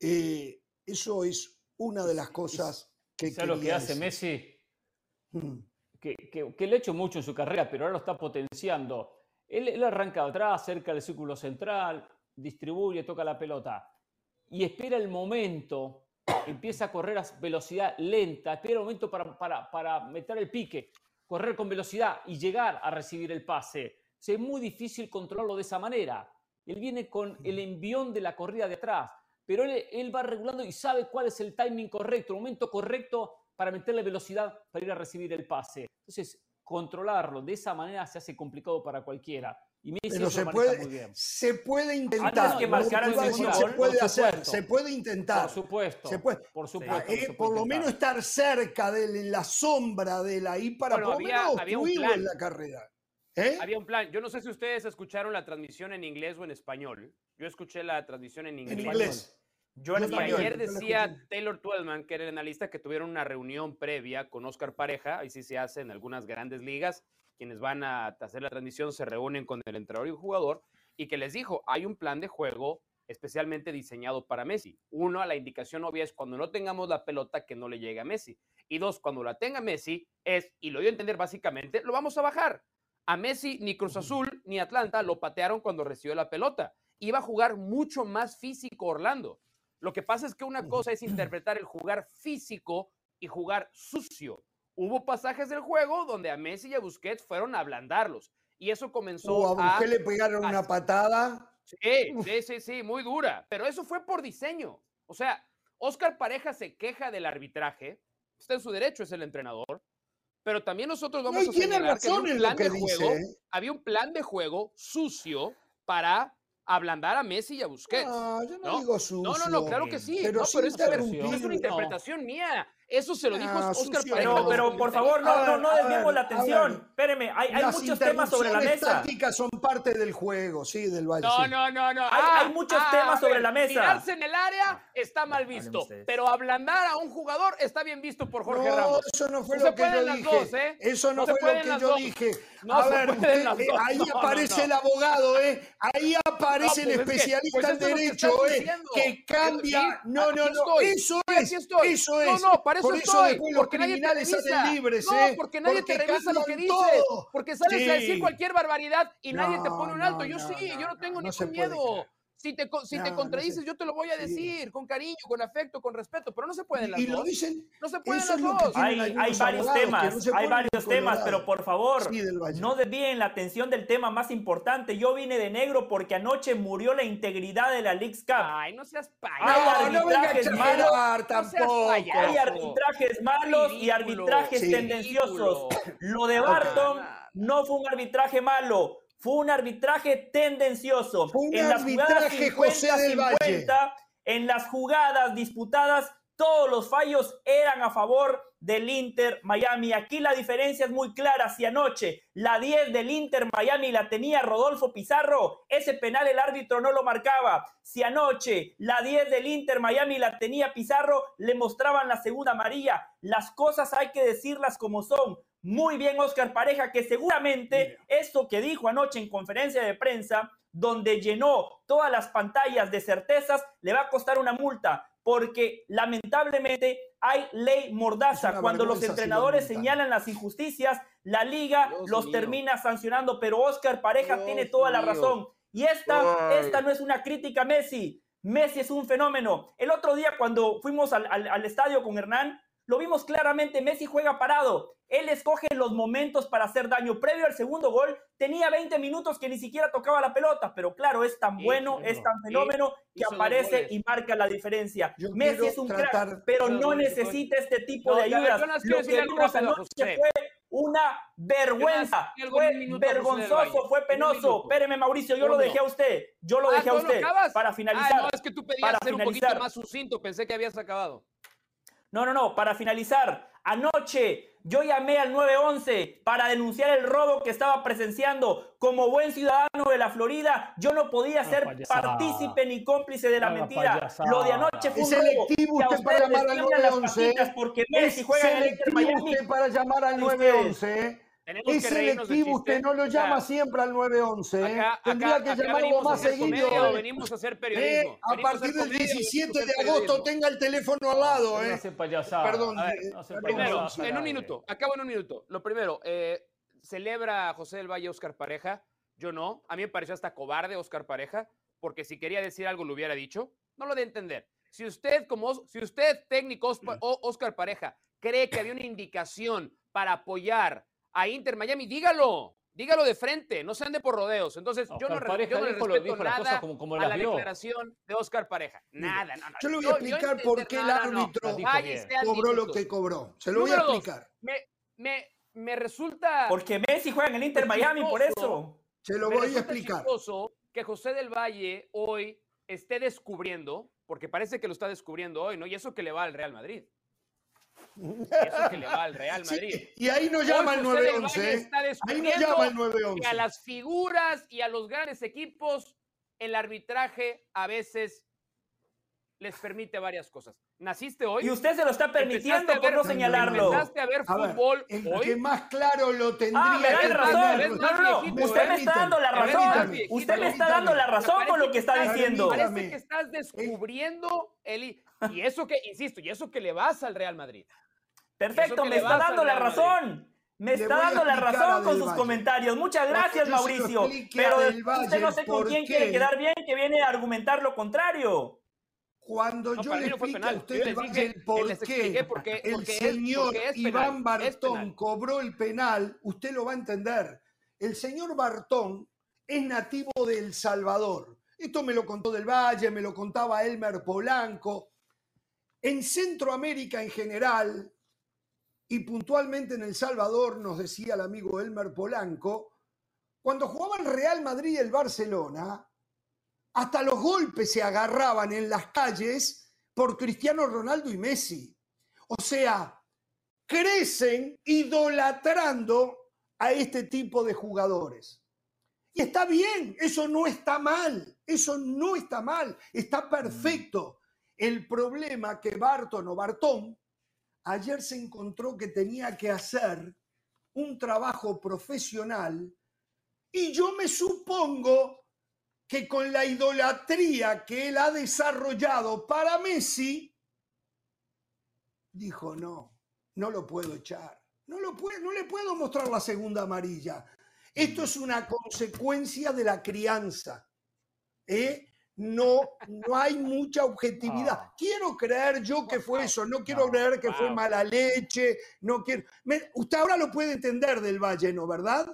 Eh, eso es una de las cosas que... ¿Sabes lo que hace Messi? Mm. Que, que, le ha hecho mucho en su carrera, pero ahora lo está potenciando. Él, él arranca atrás, cerca del círculo central, distribuye, toca la pelota y espera el momento empieza a correr a velocidad lenta, espera un momento para, para, para, meter el pique, correr con velocidad y llegar a recibir el pase. es muy difícil controlarlo de esa manera. Él viene con el envión de la corrida de atrás, pero él, él va regulando y sabe cuál es el timing correcto, el momento correcto para meterle velocidad para ir a recibir el pase. Entonces, controlarlo de esa manera se hace complicado para cualquiera. Y Pero se puede, se puede intentar. que marcar el se puede hacer, se puede intentar. Por supuesto. Se puede, por supuesto. Eh, por lo menos estar cerca de en la sombra de él ahí para por lo menos en la carrera. ¿Eh? Había un plan. Yo no sé si ustedes escucharon la transmisión en inglés o en español. Yo escuché la transmisión en inglés. En inglés. Yo, ayer decía Taylor Twelman, que era el analista, que tuvieron una reunión previa con Oscar Pareja, ahí sí se hace en algunas grandes ligas, quienes van a hacer la transmisión se reúnen con el entrenador y el jugador, y que les dijo, hay un plan de juego especialmente diseñado para Messi. Uno, la indicación obvia es cuando no tengamos la pelota que no le llegue a Messi. Y dos, cuando la tenga Messi es, y lo dio a entender básicamente, lo vamos a bajar. A Messi ni Cruz Azul ni Atlanta lo patearon cuando recibió la pelota. Iba a jugar mucho más físico Orlando. Lo que pasa es que una cosa es interpretar el jugar físico y jugar sucio. Hubo pasajes del juego donde a Messi y a Busquets fueron a ablandarlos. Y eso comenzó a... Busquets le pegaron una patada. Sí, sí, sí, sí, muy dura. Pero eso fue por diseño. O sea, Oscar Pareja se queja del arbitraje. Está en su derecho, es el entrenador. Pero también nosotros vamos a señalar que, había un plan de juego, había un plan de juego sucio para ablandar a Messi y a Busquets. No, yo no, digo sucio. No, no, no, claro que sí. Pero, no, pero es, es una interpretación mía. Eso se lo dijo ah, Oscar Pero, pero por favor, no, no, no desviemos la atención. Espéreme, hay, hay muchos temas sobre la mesa. Las tácticas son parte del juego, sí, del Valle. No, no, no, no. Hay, hay ah, muchos ah, temas sobre la mesa. Tirarse en el área está mal visto, pero ablandar a un jugador está bien visto por Jorge no, Ramos. Eso no fue lo que yo dije. ¿eh? Eso no, fue lo que yo dije. a ver, eh, ahí aparece el abogado, ¿eh? Ahí aparece el pues especialista en derecho, ¿eh? Que cambia. No, no, no. Eso es. Eso es. No, no, para eso estoy porque nadie te revisa. libres, no, ¿eh? porque nadie te revisa lo que dices. Porque sales a decir cualquier barbaridad y nadie te pone un alto. yo sí, yo no tengo ningún miedo. Si te, si te contradices, yo te lo voy a decir con cariño, con afecto, con respeto, pero no se pueden las y dos. Lo dicen, no se pueden las dos. Hay, hay varios temas, hay varios temas, pero por favor, no desvíen la atención del tema más importante. Yo vine de negro porque anoche murió la integridad de la League's Cup. Ay, no seas payaso. Hay arbitrajes malos. Tampoco. Hay arbitrajes malos y arbitrajes tendenciosos. Lo de Barton no fue un arbitraje malo fue un arbitraje tendencioso. en las jugadas 50, en las jugadas disputadas, todos los fallos eran a favor del Inter Miami. Aquí la diferencia es muy clara. Si anoche la 10 del Inter Miami la tenía Rodolfo Pizarro, ese penal el árbitro no lo marcaba. Si anoche la 10 del Inter Miami la tenía Pizarro, le mostraban la segunda amarilla. Las cosas hay que decirlas como son. Muy bien, Oscar Pareja, que seguramente esto que dijo anoche en conferencia de prensa, donde llenó todas las pantallas de certezas, le va a costar una multa, porque lamentablemente hay ley mordaza. Cuando los entrenadores señalan las injusticias, la liga los termina sancionando, pero Oscar Pareja tiene toda la razón. Y esta, esta no es una crítica a Messi. Messi es un fenómeno. El otro día cuando fuimos al, al estadio con Hernán, lo vimos claramente, Messi juega parado. Él escoge los momentos para hacer daño. Previo al segundo gol, tenía 20 minutos que ni siquiera tocaba la pelota, pero claro, es tan bueno, es tan fenómeno que aparece y marca la diferencia. Messi es un crack, pero no necesita este tipo de ayudas. Lo que vimos anoche fue una vergüenza. Fue vergonzoso, fue penoso. Espéreme, Mauricio, yo lo dejé a usted. Yo lo ah, dejé a usted. Para finalizar. no, es que tú pedías ser un poquito más sucinto. Pensé que habías acabado. No, no, no, para finalizar, anoche yo llamé al 911 para denunciar el robo que estaba presenciando. Como buen ciudadano de la Florida, yo no podía ser partícipe ni cómplice de la mentira. Lo de anoche fue un selectivo robo. usted para llamar al 911. Porque Messi juega en el Inter Miami. usted para llamar al 911. Es selectivo, usted no lo llama siempre al 911. ¿eh? Tendría que llamarlo más seguido. ¿eh? venimos a hacer periodismo. Eh, a partir del 17 de agosto tenga el teléfono al lado. ¿eh? Perdón. primero, en un minuto, acabo en un minuto. Lo primero, celebra José del Valle Oscar Pareja. Yo no. A mí me pareció hasta cobarde Oscar Pareja, porque si quería decir algo lo hubiera dicho. No lo de entender. Si usted, como, si usted, técnico Oscar Pareja, cree que había una indicación para apoyar a Inter Miami, dígalo. Dígalo de frente, no se ande por rodeos. Entonces, yo no, Pareja le respeto nada como, a la declaración de Oscar Pareja. Nada, no, no. Yo le voy a explicar por qué el árbitro cobró lo que cobró. Se lo voy a explicar. me, me, me, resulta... Porque Messi juega en el Inter Miami, por eso. Se lo voy a explicar. que José del Valle hoy esté descubriendo, porque parece que lo está descubriendo hoy, ¿no? Y eso que le va al Real Madrid. Eso que le va al Real Madrid. y ahí no llama el 911. ¿eh? Ahí no llama el 911. Y a las figuras y a los grandes equipos, el arbitraje a veces les permite varias cosas. Naciste hoy. Y usted se lo está permitiendo por no señalarlo. Empezaste a ver fútbol el hoy. que más claro lo tendría ah, me da razón. No, no, Usted me está dando la razón. Usted me está dando la razón con lo que está diciendo. Parece que estás descubriendo el y eso que insisto, y eso que le vas al Real Madrid. Perfecto, me está dando la razón. Me está dando la razón con sus comentarios. Muchas gracias, Mauricio. Pero usted no sé con quién quiere quedar bien que viene a argumentar lo contrario. Cuando yo le explico a usted el por qué, el señor Iván Bartón cobró el penal, usted lo va a entender. El señor Bartón es nativo de El Salvador. Esto me lo contó del Valle, me lo contaba Elmer Polanco. En Centroamérica en general, y puntualmente en El Salvador, nos decía el amigo Elmer Polanco, cuando jugaban Real Madrid y el Barcelona, hasta los golpes se agarraban en las calles por Cristiano Ronaldo y Messi. O sea, crecen idolatrando a este tipo de jugadores. Y está bien, eso no está mal, eso no está mal, está perfecto. El problema que Barton o Bartón ayer se encontró que tenía que hacer un trabajo profesional y yo me supongo que con la idolatría que él ha desarrollado para Messi, dijo, no, no lo puedo echar, no, lo puedo, no le puedo mostrar la segunda amarilla. Esto es una consecuencia de la crianza. ¿eh? No, no hay mucha objetividad. Ah. Quiero creer yo que fue eso, no quiero creer que fue mala leche, no quiero... usted ahora lo puede entender del Valle, ¿no? ¿Verdad?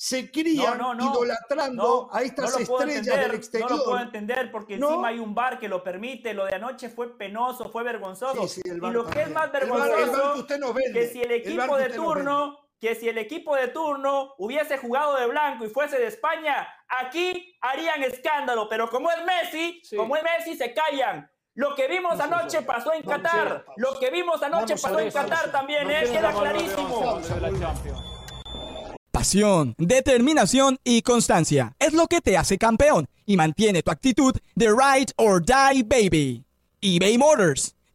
se crían idolatrando a estas estrellas del exterior. No lo puedo entender porque encima hay un bar que lo permite. Lo de anoche fue penoso, fue vergonzoso. y lo que es más vergonzoso que si el equipo de turno, que si el equipo de turno hubiese jugado de blanco y fuese de España, aquí harían escándalo. Pero como es Messi, como es Messi, se callan. Lo que vimos anoche pasó en Qatar. Lo que vimos anoche pasó en Qatar también, ¿eh? queda clarísimo. Pasión, determinación y constancia es lo que te hace campeón y mantiene tu actitud de ride or die baby. eBay Motors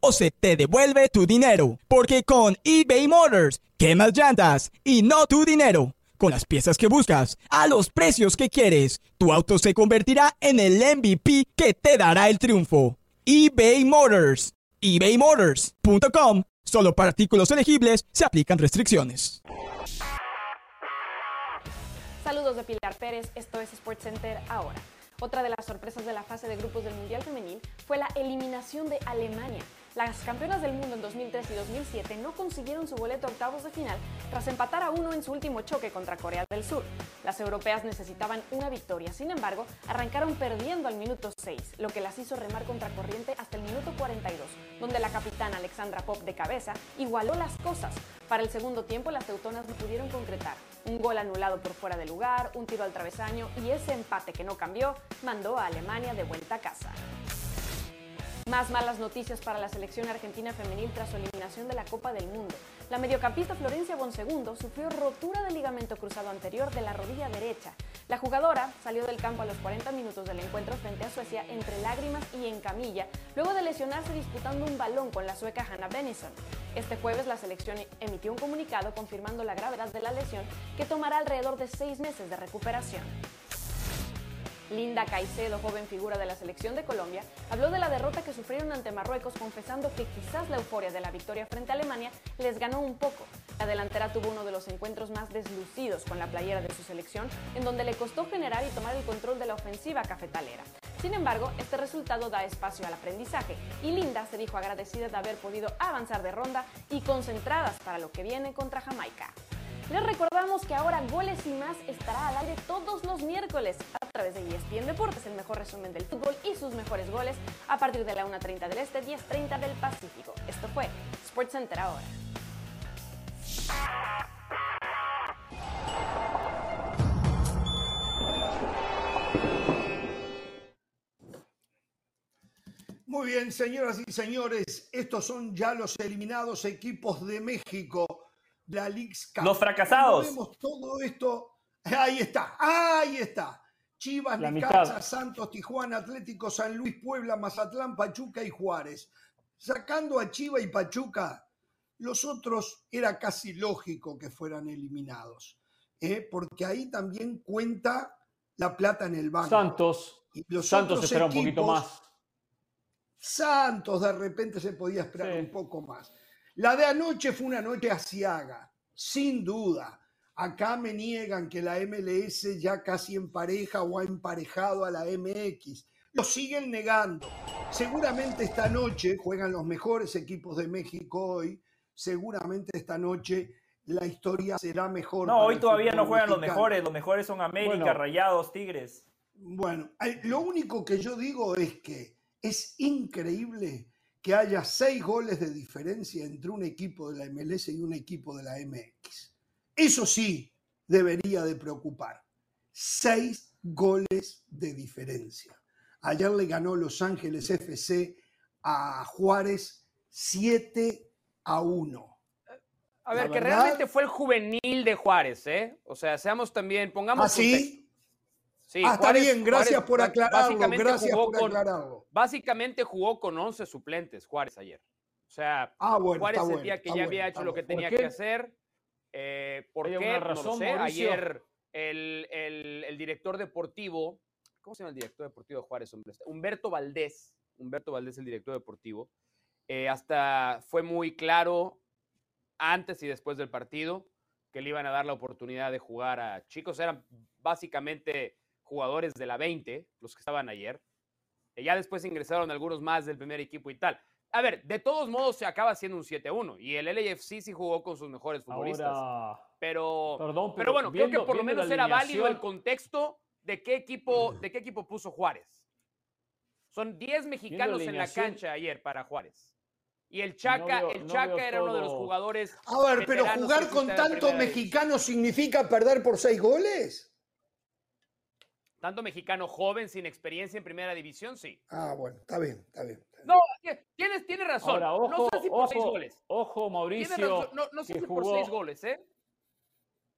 o se te devuelve tu dinero. Porque con eBay Motors, quemas llantas y no tu dinero. Con las piezas que buscas, a los precios que quieres, tu auto se convertirá en el MVP que te dará el triunfo. eBay Motors. ebaymotors.com Solo para artículos elegibles se aplican restricciones. Saludos de Pilar Pérez, esto es SportsCenter ahora. Otra de las sorpresas de la fase de grupos del Mundial Femenil fue la eliminación de Alemania las campeonas del mundo en 2003 y 2007 no consiguieron su boleto a octavos de final tras empatar a uno en su último choque contra Corea del Sur. Las europeas necesitaban una victoria, sin embargo, arrancaron perdiendo al minuto 6, lo que las hizo remar contra corriente hasta el minuto 42, donde la capitana Alexandra Pop de cabeza igualó las cosas. Para el segundo tiempo, las teutonas no pudieron concretar. Un gol anulado por fuera de lugar, un tiro al travesaño y ese empate que no cambió mandó a Alemania de vuelta a casa. Más malas noticias para la selección argentina femenil tras su eliminación de la Copa del Mundo. La mediocampista Florencia Bonsegundo sufrió rotura del ligamento cruzado anterior de la rodilla derecha. La jugadora salió del campo a los 40 minutos del encuentro frente a Suecia entre lágrimas y en camilla, luego de lesionarse disputando un balón con la sueca Hannah Benison. Este jueves la selección emitió un comunicado confirmando la gravedad de la lesión que tomará alrededor de seis meses de recuperación. Linda Caicedo, joven figura de la selección de Colombia, habló de la derrota que sufrieron ante Marruecos, confesando que quizás la euforia de la victoria frente a Alemania les ganó un poco. La delantera tuvo uno de los encuentros más deslucidos con la playera de su selección, en donde le costó generar y tomar el control de la ofensiva cafetalera. Sin embargo, este resultado da espacio al aprendizaje y Linda se dijo agradecida de haber podido avanzar de ronda y concentradas para lo que viene contra Jamaica. Les recordamos que ahora Goles y Más estará al aire todos los miércoles través de ESPN Deportes, el mejor resumen del fútbol y sus mejores goles a partir de la 1.30 del Este, 10.30 del Pacífico. Esto fue SportsCenter ahora. Muy bien, señoras y señores, estos son ya los eliminados equipos de México la Los fracasados. vemos todo esto, ahí está, ahí está. Chivas, Necaxa, Santos, Tijuana, Atlético, San Luis, Puebla, Mazatlán, Pachuca y Juárez. Sacando a Chivas y Pachuca, los otros era casi lógico que fueran eliminados, ¿eh? porque ahí también cuenta la plata en el banco. Santos, los Santos espera un poquito más. Santos de repente se podía esperar un poco más. La de anoche fue una noche asiaga, sin duda. Acá me niegan que la MLS ya casi empareja o ha emparejado a la MX. Lo siguen negando. Seguramente esta noche juegan los mejores equipos de México hoy. Seguramente esta noche la historia será mejor. No, hoy todavía no juegan los mejores. Los mejores son América, Rayados, Tigres. Bueno, lo único que yo digo es que es increíble que haya seis goles de diferencia entre un equipo de la MLS y un equipo de la MX. Eso sí debería de preocupar. Seis goles de diferencia. Ayer le ganó Los Ángeles FC a Juárez 7 a 1. A ver, que realmente fue el juvenil de Juárez, ¿eh? O sea, seamos también, pongamos. ¿Ah, sí? Sí, ah, está bien, gracias por aclararlo. Gracias por aclararlo. básicamente jugó con 11 suplentes Juárez ayer. O sea, ah, Juárez sentía que ya había hecho lo que tenía que hacer. Eh, ¿Por qué? Una razón, Ayer el, el, director deportivo, ¿cómo se llama el director deportivo de Juárez? Humberto Valdés, Humberto Valdés, el director deportivo, eh, hasta fue muy claro antes y después del partido que le iban a dar la oportunidad de jugar a chicos. Eran básicamente jugadores de la 20, los que estaban ayer. Y ya después ingresaron algunos más del primer equipo y tal. A ver, de todos modos se acaba siendo un 7-1 y el LAFC sí jugó con sus mejores futbolistas. Pero, Perdón, pero, bueno, creo que por lo menos era válido el contexto de qué equipo, de qué equipo puso Juárez. Son 10 mexicanos en la cancha ayer para Juárez. Y el Chaca, el Chaca era uno de los jugadores. A ver, pero jugar con tantos mexicanos significa perder por seis goles tanto mexicano joven, sin experiencia en primera división, sí. Ah, bueno, está bien, está bien. No, tienes, tienes razón. ojo, no sé si por seis goles. Ojo, Mauricio. no, sé si por seis goles, ¿eh?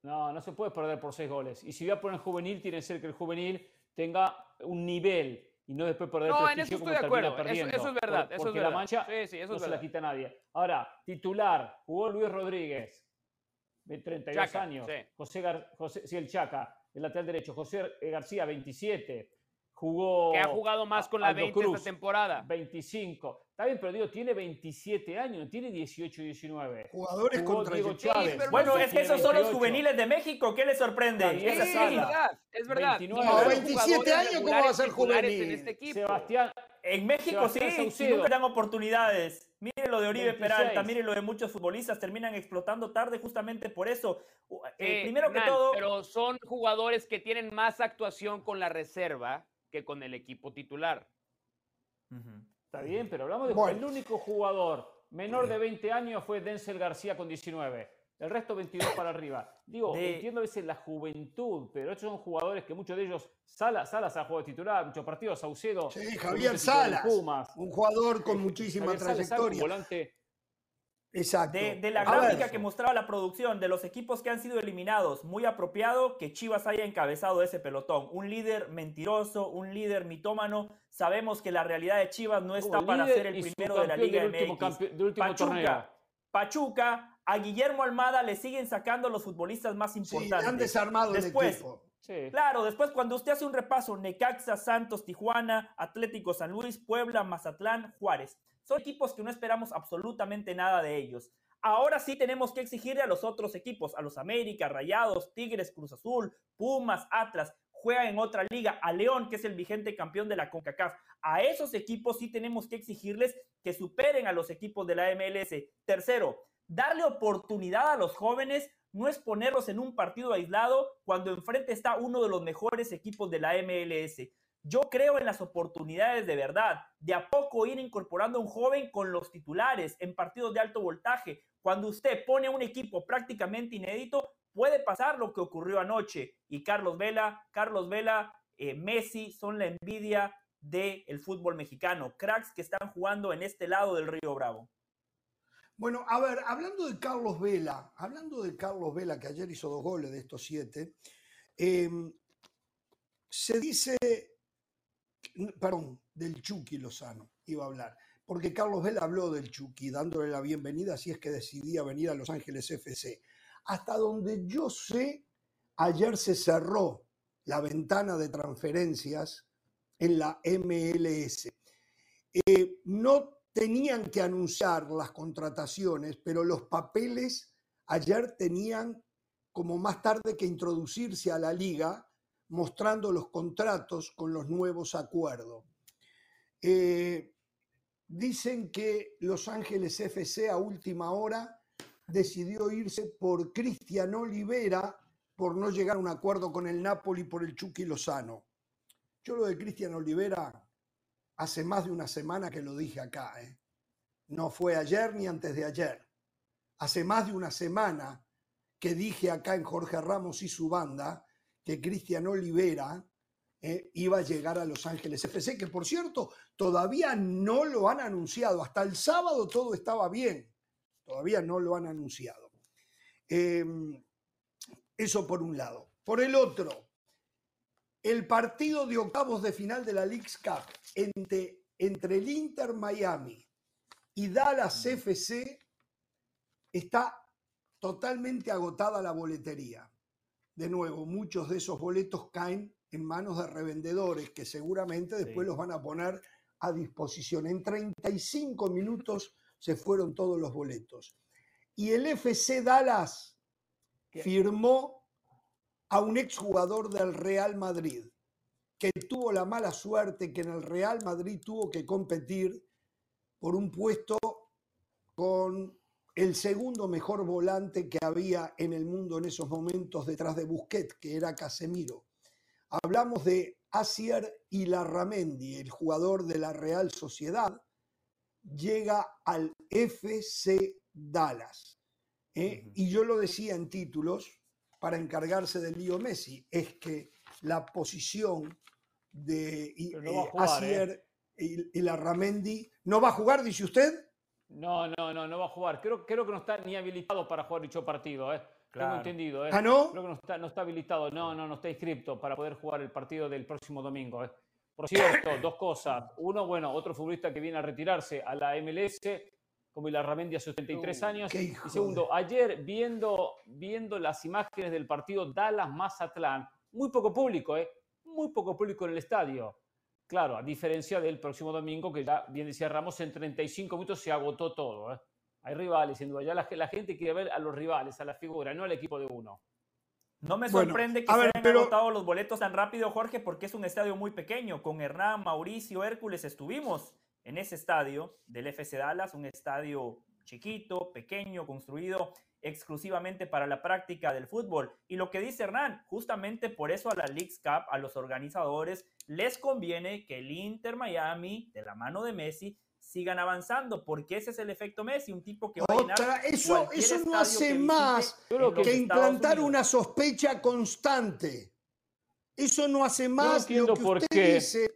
No, no se puede perder por seis goles. Y si voy a poner juvenil, tiene que ser que el juvenil tenga un nivel y no después perder no, en eso estoy de acuerdo. Eso, es verdad. eso porque es la mancha sí, sí, eso no se la quita nadie. Ahora, titular, jugó Luis Rodríguez, de 32 años. José, Gar José, sí, el Chaca el lateral derecho. José García, 27. Jugó. Que ha jugado más con la 20 esta temporada. 25. Está bien, pero digo, tiene 27 años, tiene 18 y 19. Jugadores contra Diego Chávez. bueno, es que esos son los juveniles de México. ¿Qué les sorprende? es verdad, es verdad. 27 años, ¿cómo va a ser juvenil? En este Sebastián. En México sí, si nunca dan oportunidades. Mire lo de Oribe Peralta, mire lo de muchos futbolistas, terminan explotando tarde justamente por eso. Eh, primero que todo. Pero son jugadores que tienen más actuación con la reserva que con el equipo titular. Está bien, pero hablamos de el único jugador menor de 20 años fue Denzel García con 19. El resto 22 para arriba. Digo, entiendo a veces la juventud, pero estos son jugadores que muchos de ellos, Salas, Salas ha jugado titular, muchos partidos, Saucedo. Sí, Javier Salas, un jugador con muchísima trayectoria. volante Exacto. De, la gráfica que mostraba la producción de los equipos que han sido eliminados, muy apropiado que Chivas haya encabezado ese pelotón. Un líder mentiroso, un líder mitómano. Sabemos que la realidad de Chivas no está para ser el primero de la Liga MX. Pachuca, Pachuca, a Guillermo Almada le siguen sacando los futbolistas más importantes. Sí, han desarmado después, el equipo. Claro, después cuando usted hace un repaso, Necaxa, Santos, Tijuana, Atlético San Luis, Puebla, Mazatlán, Juárez. Son equipos que no esperamos absolutamente nada de ellos. Ahora sí tenemos que exigirle a los otros equipos, a los América, Rayados, Tigres, Cruz Azul, Pumas, Atlas, juegan en otra liga, a León, que es el vigente campeón de la CONCACAF. A esos equipos sí tenemos que exigirles que superen a los equipos de la MLS. Tercero, darle oportunidad a los jóvenes no es ponerlos en un partido aislado cuando enfrente está uno de los mejores equipos de la MLS. Yo creo en las oportunidades de verdad, de a poco ir incorporando a un joven con los titulares en partidos de alto voltaje. Cuando usted pone un equipo prácticamente inédito, puede pasar lo que ocurrió anoche. Y Carlos Vela, Carlos Vela, eh, Messi son la envidia del fútbol mexicano. Cracks que están jugando en este lado del Río Bravo. Bueno, a ver, hablando de Carlos Vela, hablando de Carlos Vela, que ayer hizo dos goles de estos siete, em, se dice perdón, del Chucky Lozano, iba a hablar, porque Carlos Vela habló del Chucky, dándole la bienvenida si es que decidía venir a Los Ángeles FC. Hasta donde yo sé, ayer se cerró la ventana de transferencias en la MLS. Eh, no tenían que anunciar las contrataciones, pero los papeles ayer tenían como más tarde que introducirse a la liga mostrando los contratos con los nuevos acuerdos. Eh, dicen que Los Ángeles FC a última hora decidió irse por Cristian Olivera por no llegar a un acuerdo con el Napoli por el Chucky Lozano. Yo lo de Cristian Olivera hace más de una semana que lo dije acá. ¿eh? No fue ayer ni antes de ayer. Hace más de una semana que dije acá en Jorge Ramos y su banda que Cristian Olivera eh, iba a llegar a Los Ángeles FC, que por cierto todavía no lo han anunciado. Hasta el sábado todo estaba bien. Todavía no lo han anunciado. Em, eso por un lado. Por el otro, el partido de octavos de final de la League's Cup entre, entre el Inter Miami y Dallas FC está totalmente agotada la boletería. De nuevo, muchos de esos boletos caen en manos de revendedores que seguramente después los van a poner a disposición. En 35 minutos se fueron todos los boletos. Y el FC Dallas firmó a un exjugador del Real Madrid, que tuvo la mala suerte que en el Real Madrid tuvo que competir por un puesto con el segundo mejor volante que había en el mundo en esos momentos detrás de Busquets, que era Casemiro. Hablamos de Asier Ilarramendi, el jugador de la Real Sociedad, llega al FC Dallas. ¿eh? Y yo lo decía en títulos para encargarse del lío Messi, es que la posición de no Asier Ilarramendi no va a jugar, dice usted. No, no, no, no va a jugar. Creo, creo que no está ni habilitado para jugar dicho partido. ¿eh? Tengo entendido. ¿eh? ¿Ah, no? Creo que no está, no está habilitado. No, no, no está inscrito para poder jugar el partido del próximo domingo. ¿eh? Por cierto, dos cosas. Uno, bueno, otro futbolista que viene a retirarse a la MLS, como Ilarramendi a sus 73 años. Y segundo, ayer viendo, viendo las imágenes del partido Dallas-Mazatlán, muy poco público, ¿eh? Muy poco público en el estadio. Claro, a diferencia del próximo domingo, que ya bien decía Ramos, en 35 minutos se agotó todo. ¿eh? Hay rivales, sin duda. Ya la, la, gente quiere ver a los rivales, a la figura, no al equipo de uno. No me sorprende que se hayan agotado los boletos tan rápido, Jorge, porque es un estadio muy pequeño. Con Hernán, Mauricio, Hércules estuvimos en ese estadio del FC Dallas, un estadio chiquito, pequeño, construido exclusivamente para la práctica del fútbol. Y lo que dice Hernán, justamente por eso a la League's Cup, a los organizadores, les conviene que el Inter Miami, de la mano de Messi, sigan avanzando, porque ese es el efecto Messi, un tipo que va a llenar eso, eso no hace más que, implantar una sospecha constante. Eso no hace más no lo que usted dice.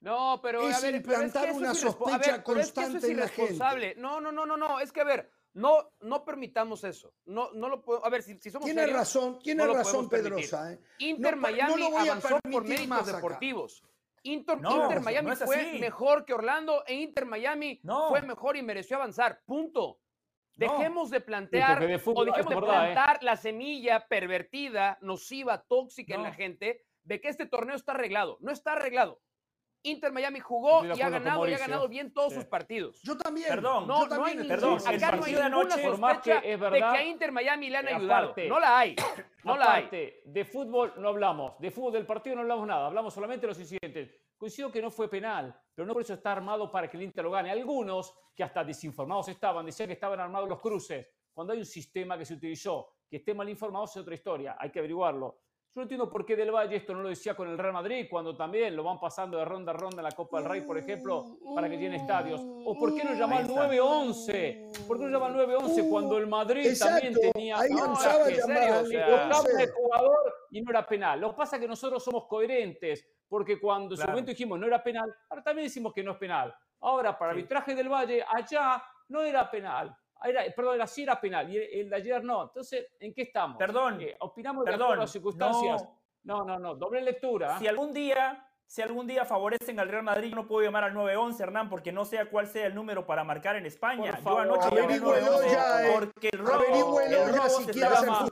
No, pero es a ver, implantar es una sospecha constante es en la gente. No, no, no, no, no, es que a ver, no, no permitamos eso. No, no lo puedo. A ver, si, si somos. Tiene razón, tiene razón, Pedrosa. ¿eh? Inter Miami avanzó por méritos deportivos. Inter, Miami fue mejor que Orlando e Inter Miami fue mejor y mereció avanzar. Punto. Dejemos de plantear o dejemos de ¿eh? plantar la semilla pervertida, nociva, tóxica en la gente de que este torneo está arreglado. No está arreglado. Inter Miami jugó y ha ganado y ha ganado bien todos sus partidos. Yo también. Perdón, no, yo también, no hay perdón. Acá no hay ninguna sospecha de que a Inter Miami le han ayudado. no la hay. No la hay. De fútbol no hablamos. De fútbol del partido no hablamos nada. Hablamos solamente de los incidentes. Coincido que no fue penal, pero no por eso está armado para que el Inter lo gane. Algunos, que hasta desinformados estaban, decían que estaban armados los cruces. Cuando hay un sistema que se utilizó, que esté mal informado es otra historia. Hay que averiguarlo. Yo no entiendo por qué Del Valle esto no lo decía con el Real Madrid, cuando también lo van pasando de ronda a ronda en la Copa del Rey, por ejemplo, para que llene estadios. ¿O por qué no llama al 9-11? ¿Por qué no llama al 9-11 cuando el Madrid también tenía ahí no, de jugador y no era penal? Lo que pasa es que nosotros somos coherentes, porque cuando en su momento dijimos no era penal, ahora también decimos que no es penal. Ahora, para arbitraje del Valle, allá no era penal perdón, era, sí era penal y el, de ayer no. Entonces, ¿en qué estamos? Perdón. ¿Opinamos de las circunstancias? No. no, no, doble lectura. Si algún día si algún día favorecen al Real Madrid, yo no puedo llamar al 9-11, Hernán, porque no sé cuál sea el número para marcar en España. yo anoche llamé al 9 ya, eh. porque el robo, el robo se estaba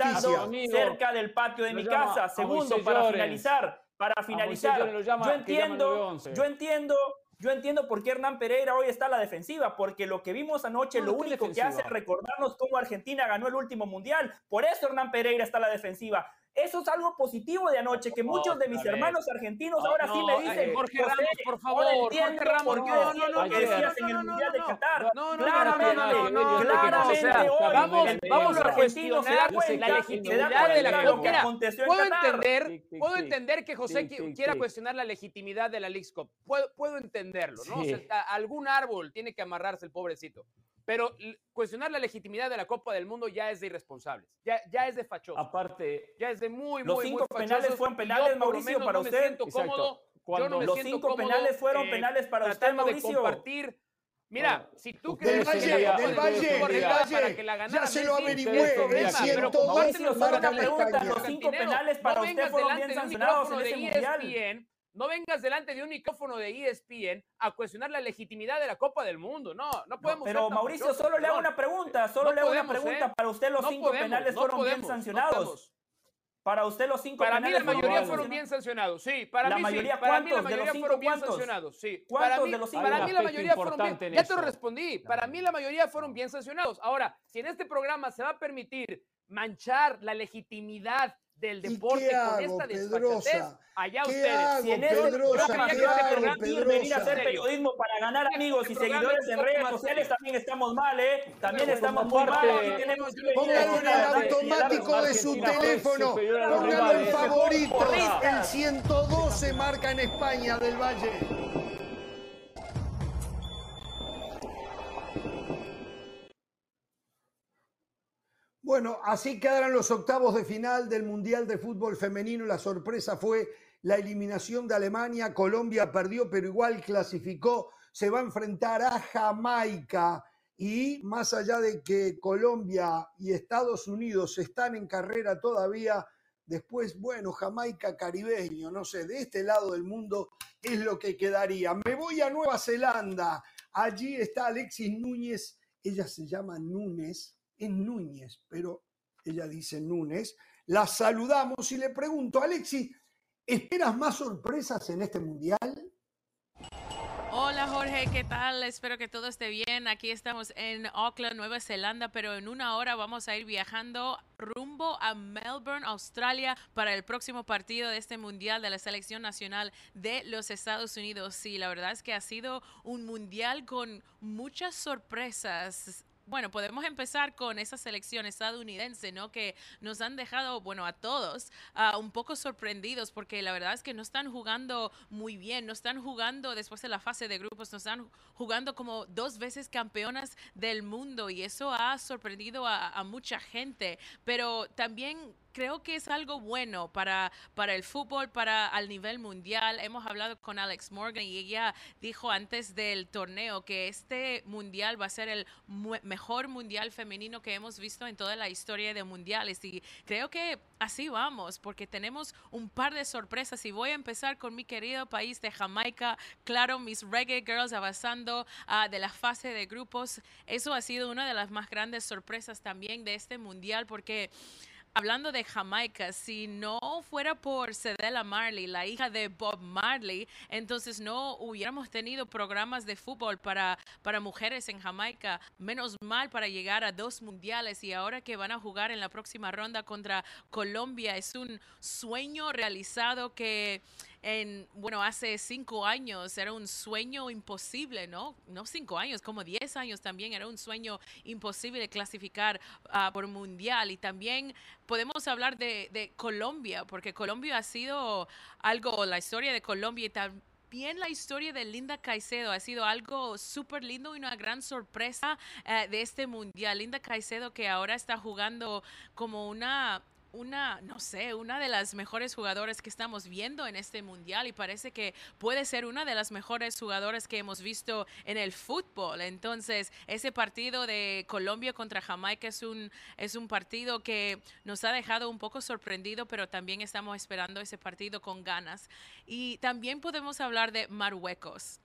cerca del patio de mi casa. Segundo, para finalizar, para finalizar, yo entiendo, yo entiendo yo entiendo por qué Hernán Pereira hoy está a la defensiva, porque lo que vimos anoche lo único que hace es recordarnos cómo Argentina ganó el último mundial. Por eso Hernán Pereira está a la defensiva. Eso es algo positivo de anoche, que muchos de mis hermanos argentinos ahora sí me dicen, Jorge Ramos, por favor, Jorge Ramos, por qué no, no, no, no, decías en el Mundial de Qatar. No, no, claramente, no, no, claramente, vamos, vamos a argentinos se da cuenta, la legitimidad de la lo que Mira, aconteció en puedo Qatar. entender, puedo entender que José quiera cuestionar la legitimidad de la Leagues Cup. Puedo, puedo entenderlo, ¿no? O sea, algún árbol tiene que amarrarse el pobrecito. Pero cuestionar la legitimidad de la Copa del Mundo ya es de irresponsables, ya, ya es de fachosos, Aparte, ya es de muy, Los muy, cinco muy penales fachosos, fueron penales, yo Mauricio, para no usted. yo Cuando no me los cinco cómodo, penales fueron eh, penales para usted, de Mauricio. compartir. Mira, Bueno, si tú crees que Del la Valle, del Valle, del arreglaba para Valle, que la ganara ya se lo averigüé, ustedes el problema, pero como 102 Mauricio, solo una pregunta, los cinco penales para no usted fueron bien sancionados en ese mundial. No vengas delante de un micrófono de ESPN a cuestionar la legitimidad de la Copa del Mundo. No, no podemos Pero Mauricio, solo le hago una pregunta, solo No le hago una podemos, pregunta. ¿eh? Para usted los No cinco podemos, penales no fueron podemos, bien sancionados. Para usted los cinco Para mí penales la mayoría fueron bien sancionados, sí. Para La mí mayoría, sí. Para mí la ¿cuántos? ¿De los mayoría cinco fueron bien cuántos? sancionados, sí. ¿Cuántos Para mí, de los cinco? para mí la mayoría fueron bien. Ya te lo respondí. Para mí la mayoría fueron bien sancionados. Ahora, si en este programa se va a permitir manchar la legitimidad del ¿Y deporte qué con hago, esta desfachatez, allá ¿Qué ustedes. hago, Si en este Pedrosa? programa ¿Qué se va a hago, permitir venir a hacer periodismo para ganar amigos y Este programa seguidores es en redes sociales, también estamos mal, ¿eh? También Pero estamos muy mal. que Póngalo en el señalar- automático de su teléfono. los Póngalo en rivales. favorito. Porristas. El 112 marca en España del Valle. Bueno, así quedaron los octavos de final del Mundial de Fútbol Femenino. La sorpresa fue la eliminación de Alemania. Colombia perdió, pero igual clasificó. Se va a enfrentar a Jamaica. Y más allá de que Colombia y Estados Unidos están en carrera todavía, después, bueno, Jamaica caribeño, no sé, de este lado del mundo es lo que quedaría. Me voy a Nueva Zelanda. Allí está Alexis Núñez. Ella se llama Núñez, es Núñez, pero ella dice Núñez. La saludamos y le pregunto, Alexis, ¿esperas más sorpresas en este mundial? Hola Jorge, ¿qué tal? Espero que todo esté bien. Aquí estamos en Auckland, Nueva Zelanda, pero en una hora vamos a ir viajando rumbo a Melbourne, Australia, para el próximo partido de este Mundial de la Selección Nacional de los Estados Unidos. Sí, la verdad es que ha sido un Mundial con muchas sorpresas. Bueno, podemos empezar con esa selección estadounidense, ¿no? Que nos han dejado, bueno, a todos ah, un poco sorprendidos porque la verdad es que no están jugando muy bien, no están jugando después de la fase de grupos, no están jugando como dos veces campeonas del mundo y eso ha sorprendido a, a mucha gente, pero también creo que es algo bueno para, para el fútbol, para al nivel mundial. Hemos hablado con Alex Morgan y ella dijo antes del torneo que este mundial va a ser el mejor mundial femenino que hemos visto en toda la historia de mundiales y creo que así vamos porque tenemos un par de sorpresas y voy a empezar con mi querido país de Jamaica. Claro, mis reggae girls avanzando ah, de la fase de grupos. Eso ha sido una de las más grandes sorpresas también de este mundial porque Hablando de Jamaica, si no fuera por Cedella Marley, la hija de Bob Marley, entonces no hubiéramos tenido programas de fútbol para, para mujeres en Jamaica. Menos mal para llegar a dos mundiales y ahora que van a jugar en la próxima ronda contra Colombia, es un sueño realizado que en, bueno, hace cinco años era un sueño imposible, ¿no? No cinco años, como diez años también era un sueño imposible clasificar ah, por mundial. Y también podemos hablar de, de Colombia, porque Colombia ha sido algo, la historia de Colombia y también la historia de Linda Caicedo ha sido algo súper lindo y una gran sorpresa eh, de este mundial. Linda Caicedo que ahora está jugando como una una, no sé, una de las mejores jugadoras que estamos viendo en este mundial y parece que puede ser una de las mejores jugadoras que hemos visto en el fútbol. Entonces, ese partido de Colombia contra Jamaica es un, es un partido que nos ha dejado un poco sorprendido, pero también estamos esperando ese partido con ganas. Y también podemos hablar de Marruecos.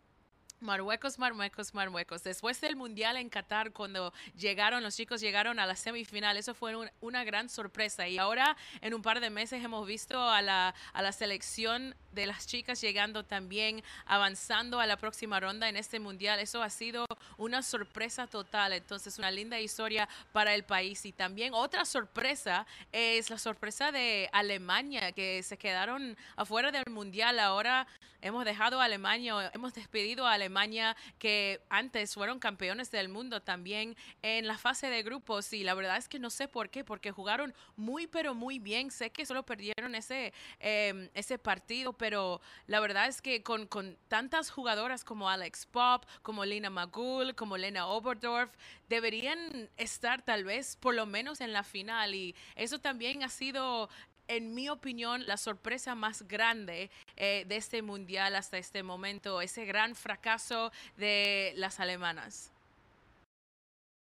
Marruecos, Marruecos, Marruecos. Después del Mundial en Qatar, cuando llegaron, los chicos llegaron a la semifinal, eso fue un- una gran sorpresa. Y ahora, en un par de meses, hemos visto a la, a la selección de las chicas llegando también, avanzando a la próxima ronda en este Mundial. Eso ha sido una sorpresa total. Entonces, una linda historia para el país. Y también otra sorpresa es la sorpresa de Alemania, que se quedaron afuera del Mundial. Ahora hemos dejado a Alemania, hemos despedido a Alemania, que antes fueron campeones del mundo también en la fase de grupos. Y la verdad es que no sé por qué, porque jugaron muy, pero muy bien. Sé que solo perdieron ese, em, ese partido, pero la verdad es que con, con tantas jugadoras como Alex Pop, como Lena Magul, como Lena Oberdorf, deberían estar tal vez por lo menos en la final. Y eso también ha sido en mi opinión, la sorpresa más grande eh, de este mundial hasta este momento, ese gran fracaso de las alemanas.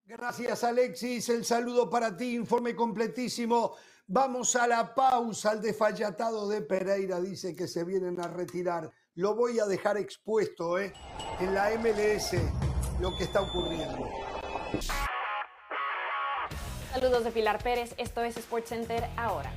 Gracias, Alexis. El saludo para ti, informe completísimo. Vamos a la pausa. El desfallatado de Pereira dice que se vienen a retirar. Lo voy a dejar expuesto ¿eh? en la MLS lo que está ocurriendo. Saludos de Pilar Pérez. Esto es SportsCenter ahora.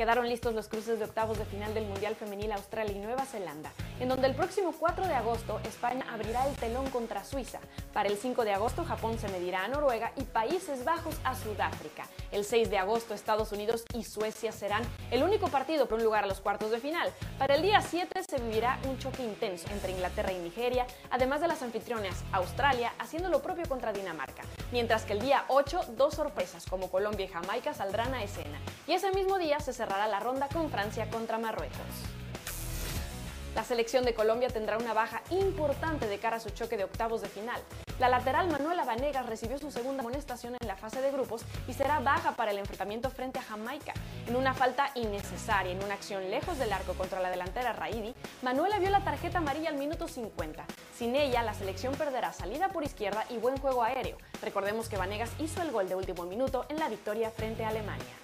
Quedaron listos los cruces de octavos de final del Mundial Femenil Australia y Nueva Zelanda, en donde el próximo 4 de agosto España abrirá el telón contra Suiza. Para el 5 de agosto Japón se medirá a Noruega y Países Bajos a Sudáfrica. El 6 de agosto Estados Unidos y Suecia serán el único partido por un lugar a los cuartos de final. Para el día 7 se vivirá un choque intenso entre Inglaterra y Nigeria, además de las anfitriones Australia haciendo lo propio contra Dinamarca. Mientras que el día 8 dos sorpresas como Colombia y Jamaica saldrán a escena. Y ese mismo día se cerrará la ronda con Francia contra Marruecos. La selección de Colombia tendrá una baja importante de cara a su choque de octavos de final. La lateral Manuela Vanegas recibió su segunda amonestación en la fase de grupos y será baja para el enfrentamiento frente a Jamaica. En una falta innecesaria, en una acción lejos del arco contra la delantera Raidi, Manuela vio la tarjeta amarilla al minuto 50. Sin ella, la selección perderá salida por izquierda y buen juego aéreo. Recordemos que Vanegas hizo el gol de último minuto en la victoria frente a Alemania.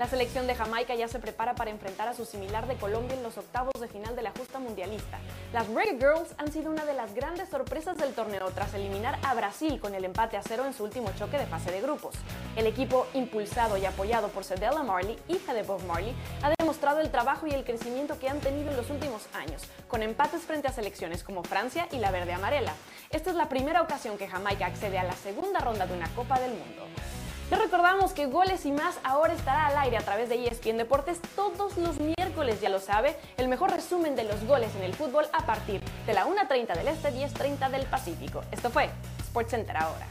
La selección de Jamaica ya se prepara para enfrentar a su similar de Colombia en los octavos de final de la justa mundialista. Las Reggae Girls han sido una de las grandes sorpresas del torneo tras eliminar a Brasil con el empate a cero en su último choque de fase de grupos. El equipo, impulsado y apoyado por Cedella Marley, hija de Bob Marley, ha demostrado el trabajo y el crecimiento que han tenido en los últimos años, con empates frente a selecciones como Francia y la verde amarela. Esta es la primera ocasión que Jamaica accede a la segunda ronda de una Copa del Mundo. Les recordamos que Goles y más ahora estará al aire a través de ESPN Deportes todos los miércoles, ya lo sabe, el mejor resumen de los goles en el fútbol a partir de la 1.30 del Este, 10.30 del Pacífico. Esto fue SportsCenter ahora.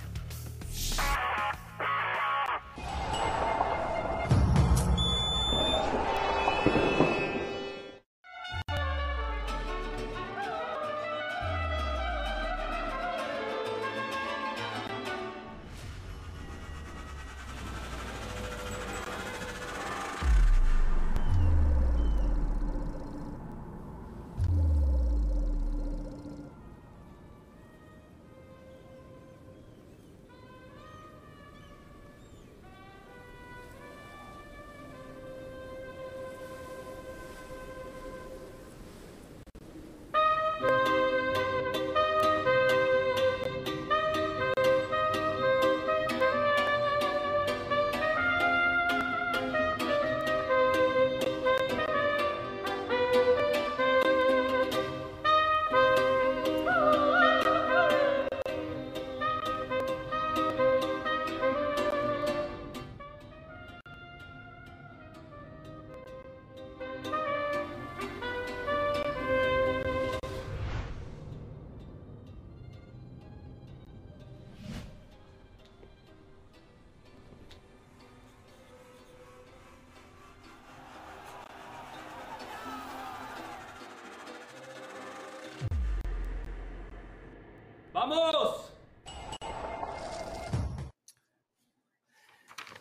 ¡Vamos!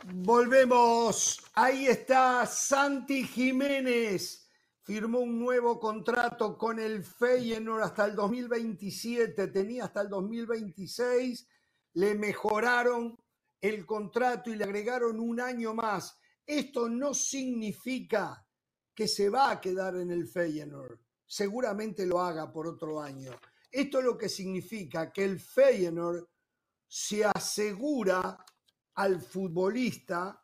Volvemos. Ahí está Santi Jiménez. Firmó un nuevo contrato con el Feyenoord hasta el 2027. Tenía hasta el 2026. Le mejoraron el contrato y le agregaron un año más. Esto no significa que se va a quedar en el Feyenoord. Seguramente lo haga por otro año. Esto es lo que significa que el Feyenoord se asegura al futbolista,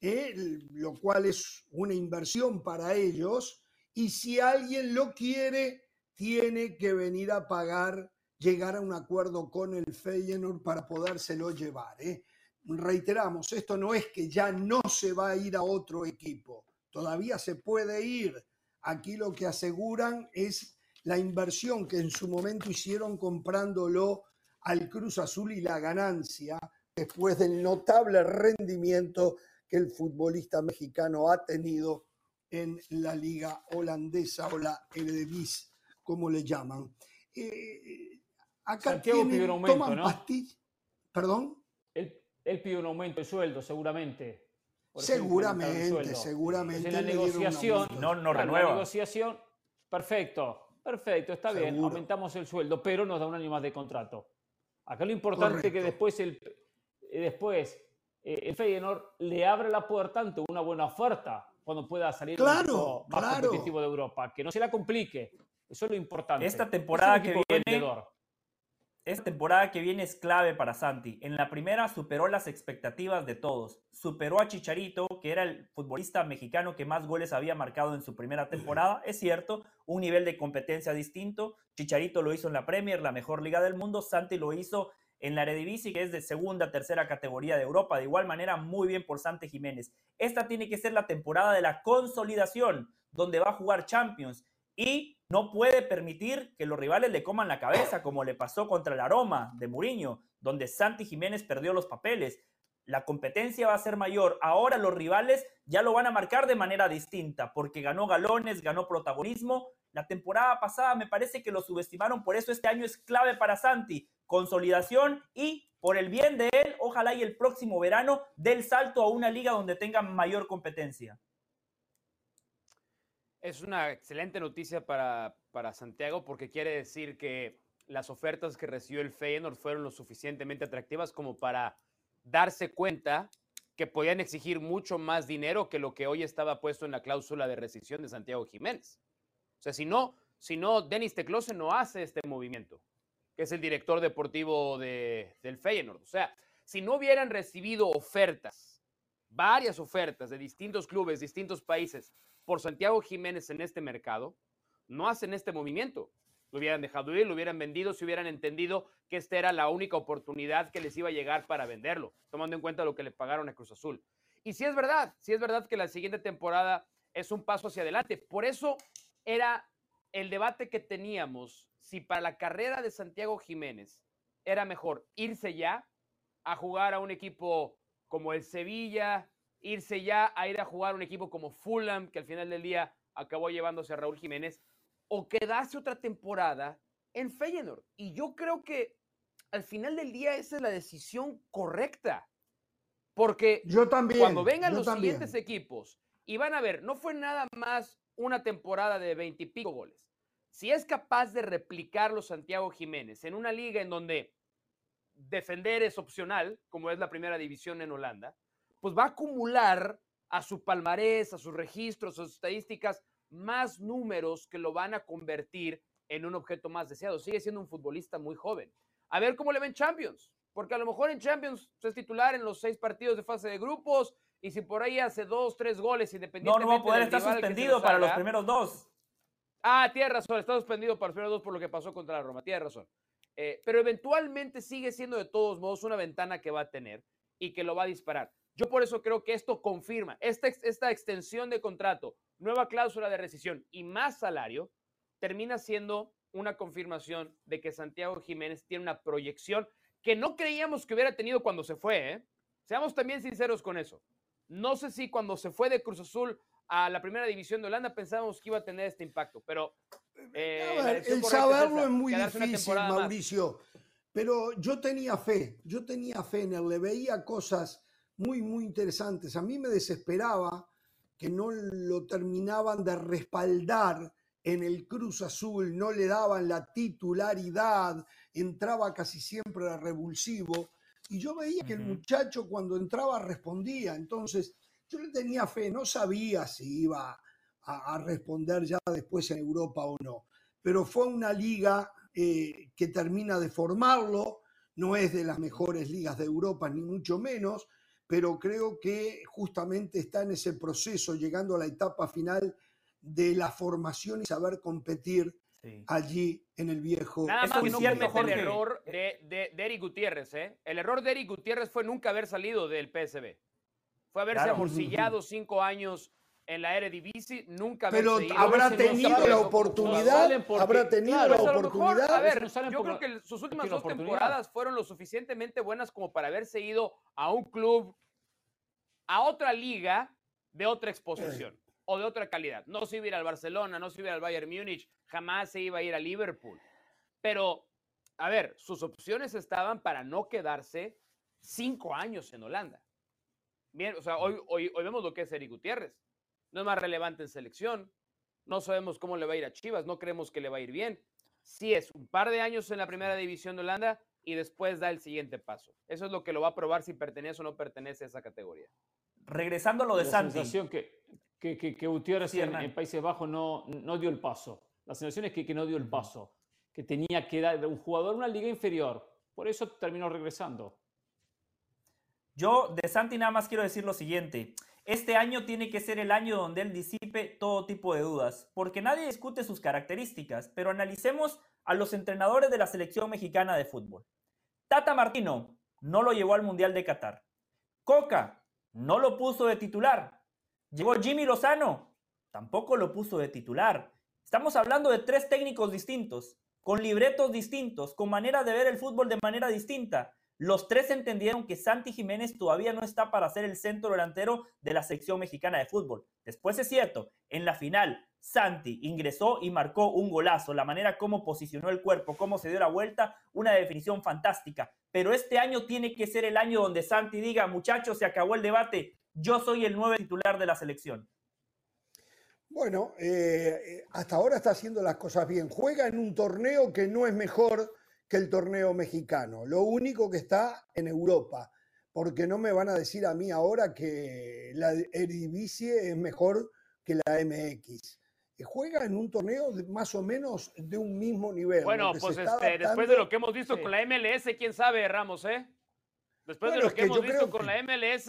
eh, lo cual es una inversión para ellos, y si alguien lo quiere, tiene que venir a pagar llegar a un acuerdo con el Feyenoord para podérselo llevar. ¿eh? Reiteramos, esto no es que ya no se va a ir a otro equipo, todavía se puede ir. Aquí lo que aseguran es la inversión que en su momento hicieron comprándolo al Cruz Azul y la ganancia después del notable rendimiento que el futbolista mexicano ha tenido en la liga holandesa o la Eredivisie, como le llaman. Eh, acá Santiago tienen, un aumento, ¿no? ¿Perdón? Él, él, pide un aumento de sueldo, seguramente. seguramente, seguramente. En la negociación, no, no renueva. La negociación, perfecto, perfecto, está bien, aumentamos el sueldo, pero nos da un año más de contrato. Acá lo importante es que después el, eh, después eh, el Feyenoord le abre la puerta ante una buena oferta cuando pueda salir claro, más competitivo de Europa, que no se la complique. Eso es lo importante. Esta temporada que viene, esta temporada que viene es clave para Santi. En la primera superó las expectativas de todos. Superó a Chicharito, que era el futbolista mexicano que más goles había marcado en su primera temporada. Es cierto, un nivel de competencia distinto. Chicharito lo hizo en la Premier, la mejor liga del mundo. Santi lo hizo en la Eredivisie, que es de segunda, tercera categoría de Europa. De igual manera, muy bien por Santi Jiménez. Esta tiene que ser la temporada de la consolidación, donde va a jugar Champions y no puede permitir que los rivales le coman la cabeza, como le pasó contra el Aroma de Muriño, donde Santi Jiménez perdió los papeles. La competencia va a ser mayor. Ahora los rivales ya lo van a marcar de manera distinta, porque ganó galones, ganó protagonismo. La temporada pasada me parece que lo subestimaron, por eso este año es clave para Santi. Consolidación y por el bien de él, ojalá y el próximo verano del salto a una liga donde tenga mayor competencia. Es una excelente noticia para, para Santiago porque quiere decir que las ofertas que recibió el Feyenoord fueron lo suficientemente atractivas como para darse cuenta que podían exigir mucho más dinero que lo que hoy estaba puesto en la cláusula de rescisión de Santiago Jiménez. O sea, si no, si no, Denis Teclose no hace este movimiento, que es el director deportivo de, del Feyenoord. O sea, si no hubieran recibido ofertas, varias ofertas de distintos clubes, distintos países, por Santiago Jiménez en este mercado, no hacen este movimiento. Lo hubieran dejado ir, lo hubieran vendido, si hubieran entendido que esta era la única oportunidad que les iba a llegar para venderlo, tomando en cuenta lo que le pagaron a Cruz Azul. Y si es verdad, si es verdad que la siguiente temporada es un paso hacia adelante. Por eso era el debate que teníamos si para la carrera de Santiago Jiménez era mejor irse ya a jugar a un equipo como el Sevilla, irse ya a ir a jugar un equipo como Fulham, que al final del día acabó llevándose a Raúl Jiménez, o quedarse otra temporada en Feyenoord. Y yo creo que al final del día esa es la decisión correcta. Porque yo también, cuando vengan los siguientes equipos y van a ver, no fue nada más una temporada de veintipico goles. Si es capaz de replicarlo Santiago Jiménez en una liga en donde defender es opcional, como es la primera división en Holanda, pues va a acumular a su palmarés, a sus registros, a sus estadísticas, más números que lo van a convertir en un objeto más deseado. Sigue siendo un futbolista muy joven. A ver cómo le ven Champions, porque a lo mejor en Champions es titular en los seis partidos de fase de grupos y si por ahí hace dos, tres goles independientemente. No, no va a poder estar suspendido para los primeros dos. Ah, tiene razón, está suspendido para los primeros dos por lo que pasó contra la Roma, tiene razón. Eh, pero eventualmente sigue siendo de todos modos una ventana que va a tener y que lo va a disparar. Yo por eso creo que esto confirma, esta, esta extensión de contrato, nueva cláusula de rescisión y más salario, termina siendo una confirmación de que Santiago Jiménez tiene una proyección que no creíamos que hubiera tenido cuando se fue. ¿eh? Seamos también sinceros con eso. No sé si cuando se fue de Cruz Azul a la primera división de Holanda pensábamos que iba a tener este impacto, pero... Eh, el saberlo es, muy difícil, Mauricio, pero yo tenía fe, yo tenía fe en él, le veía cosas muy, muy interesantes. A mí me desesperaba que no lo terminaban de respaldar en el Cruz Azul, no le daban la titularidad, entraba casi siempre a revulsivo. Y yo veía que el muchacho cuando entraba respondía. Entonces, yo le tenía fe, no sabía si iba a, responder ya después en Europa o no. Pero fue una liga eh, que termina de formarlo, no es de las mejores ligas de Europa, ni mucho menos, pero creo que justamente está en ese proceso, llegando a la etapa final de la formación y saber competir allí en el viejo. Nada más que no el error de, de, Eric Gutiérrez. ¿eh? El error de Eric Gutiérrez fue nunca haber salido del PSB. Fue haberse amorcillado cinco años en la Eredivisie, nunca haber Pero habrá tenido la oportunidad, habrá tenido la oportunidad. a ver, yo creo que sus últimas dos temporadas fueron lo suficientemente buenas como para haberse ido a un club, a otra liga de otra exposición o de otra calidad. No se iba a ir al Barcelona, no se iba a ir al Bayern Múnich, jamás se iba a ir a Liverpool. Pero, a ver, sus opciones estaban para no quedarse cinco años en Holanda. Bien, o sea, hoy, hoy, hoy vemos lo que es Eric Gutiérrez. No es más relevante en selección. No sabemos cómo le va a ir a Chivas, no creemos que le va a ir bien. Sí es un par de años en la primera división de Holanda y después da el siguiente paso. Eso es lo que lo va a probar si pertenece o no pertenece a esa categoría. Regresando a lo de la Santi. sensación que, que, que, Gutiérrez en, Países Bajos no, no dio el paso. La sensación es que, que no dio el paso, que tenía que dar un jugador una liga inferior. Por eso terminó regresando. Yo de Santi nada más quiero decir lo siguiente. Este año tiene que ser el año donde él disipe todo tipo de dudas, porque nadie discute sus características, pero analicemos a los entrenadores de la selección mexicana de fútbol. Tata Martino no lo llevó al Mundial de Qatar. Coca no lo puso de titular. Llegó Jimmy Lozano, tampoco lo puso de titular. Estamos hablando de tres técnicos distintos, con libretos distintos, con manera de ver el fútbol de manera distinta. Los tres entendieron que Santi Jiménez todavía no está para ser el centro delantero de la sección mexicana de fútbol. Después es cierto, en la final, Santi ingresó y marcó un golazo. La manera como posicionó el cuerpo, cómo se dio la vuelta, una definición fantástica. Pero este año tiene que ser el año donde Santi diga, muchachos, se acabó el debate, yo soy el nuevo titular de la selección. Bueno, eh, hasta ahora está haciendo las cosas bien. Juega en un torneo que no es mejor que el torneo mexicano. Lo único que está en Europa, porque no me van a decir a mí ahora que la Eredivisie es mejor que la MX. Eh, juega en un torneo más o menos de un mismo nivel. Bueno, pues este, después de lo que hemos visto con la MLS, quién sabe, Ramos, ¿eh? Después de lo que, hemos visto con la MLS,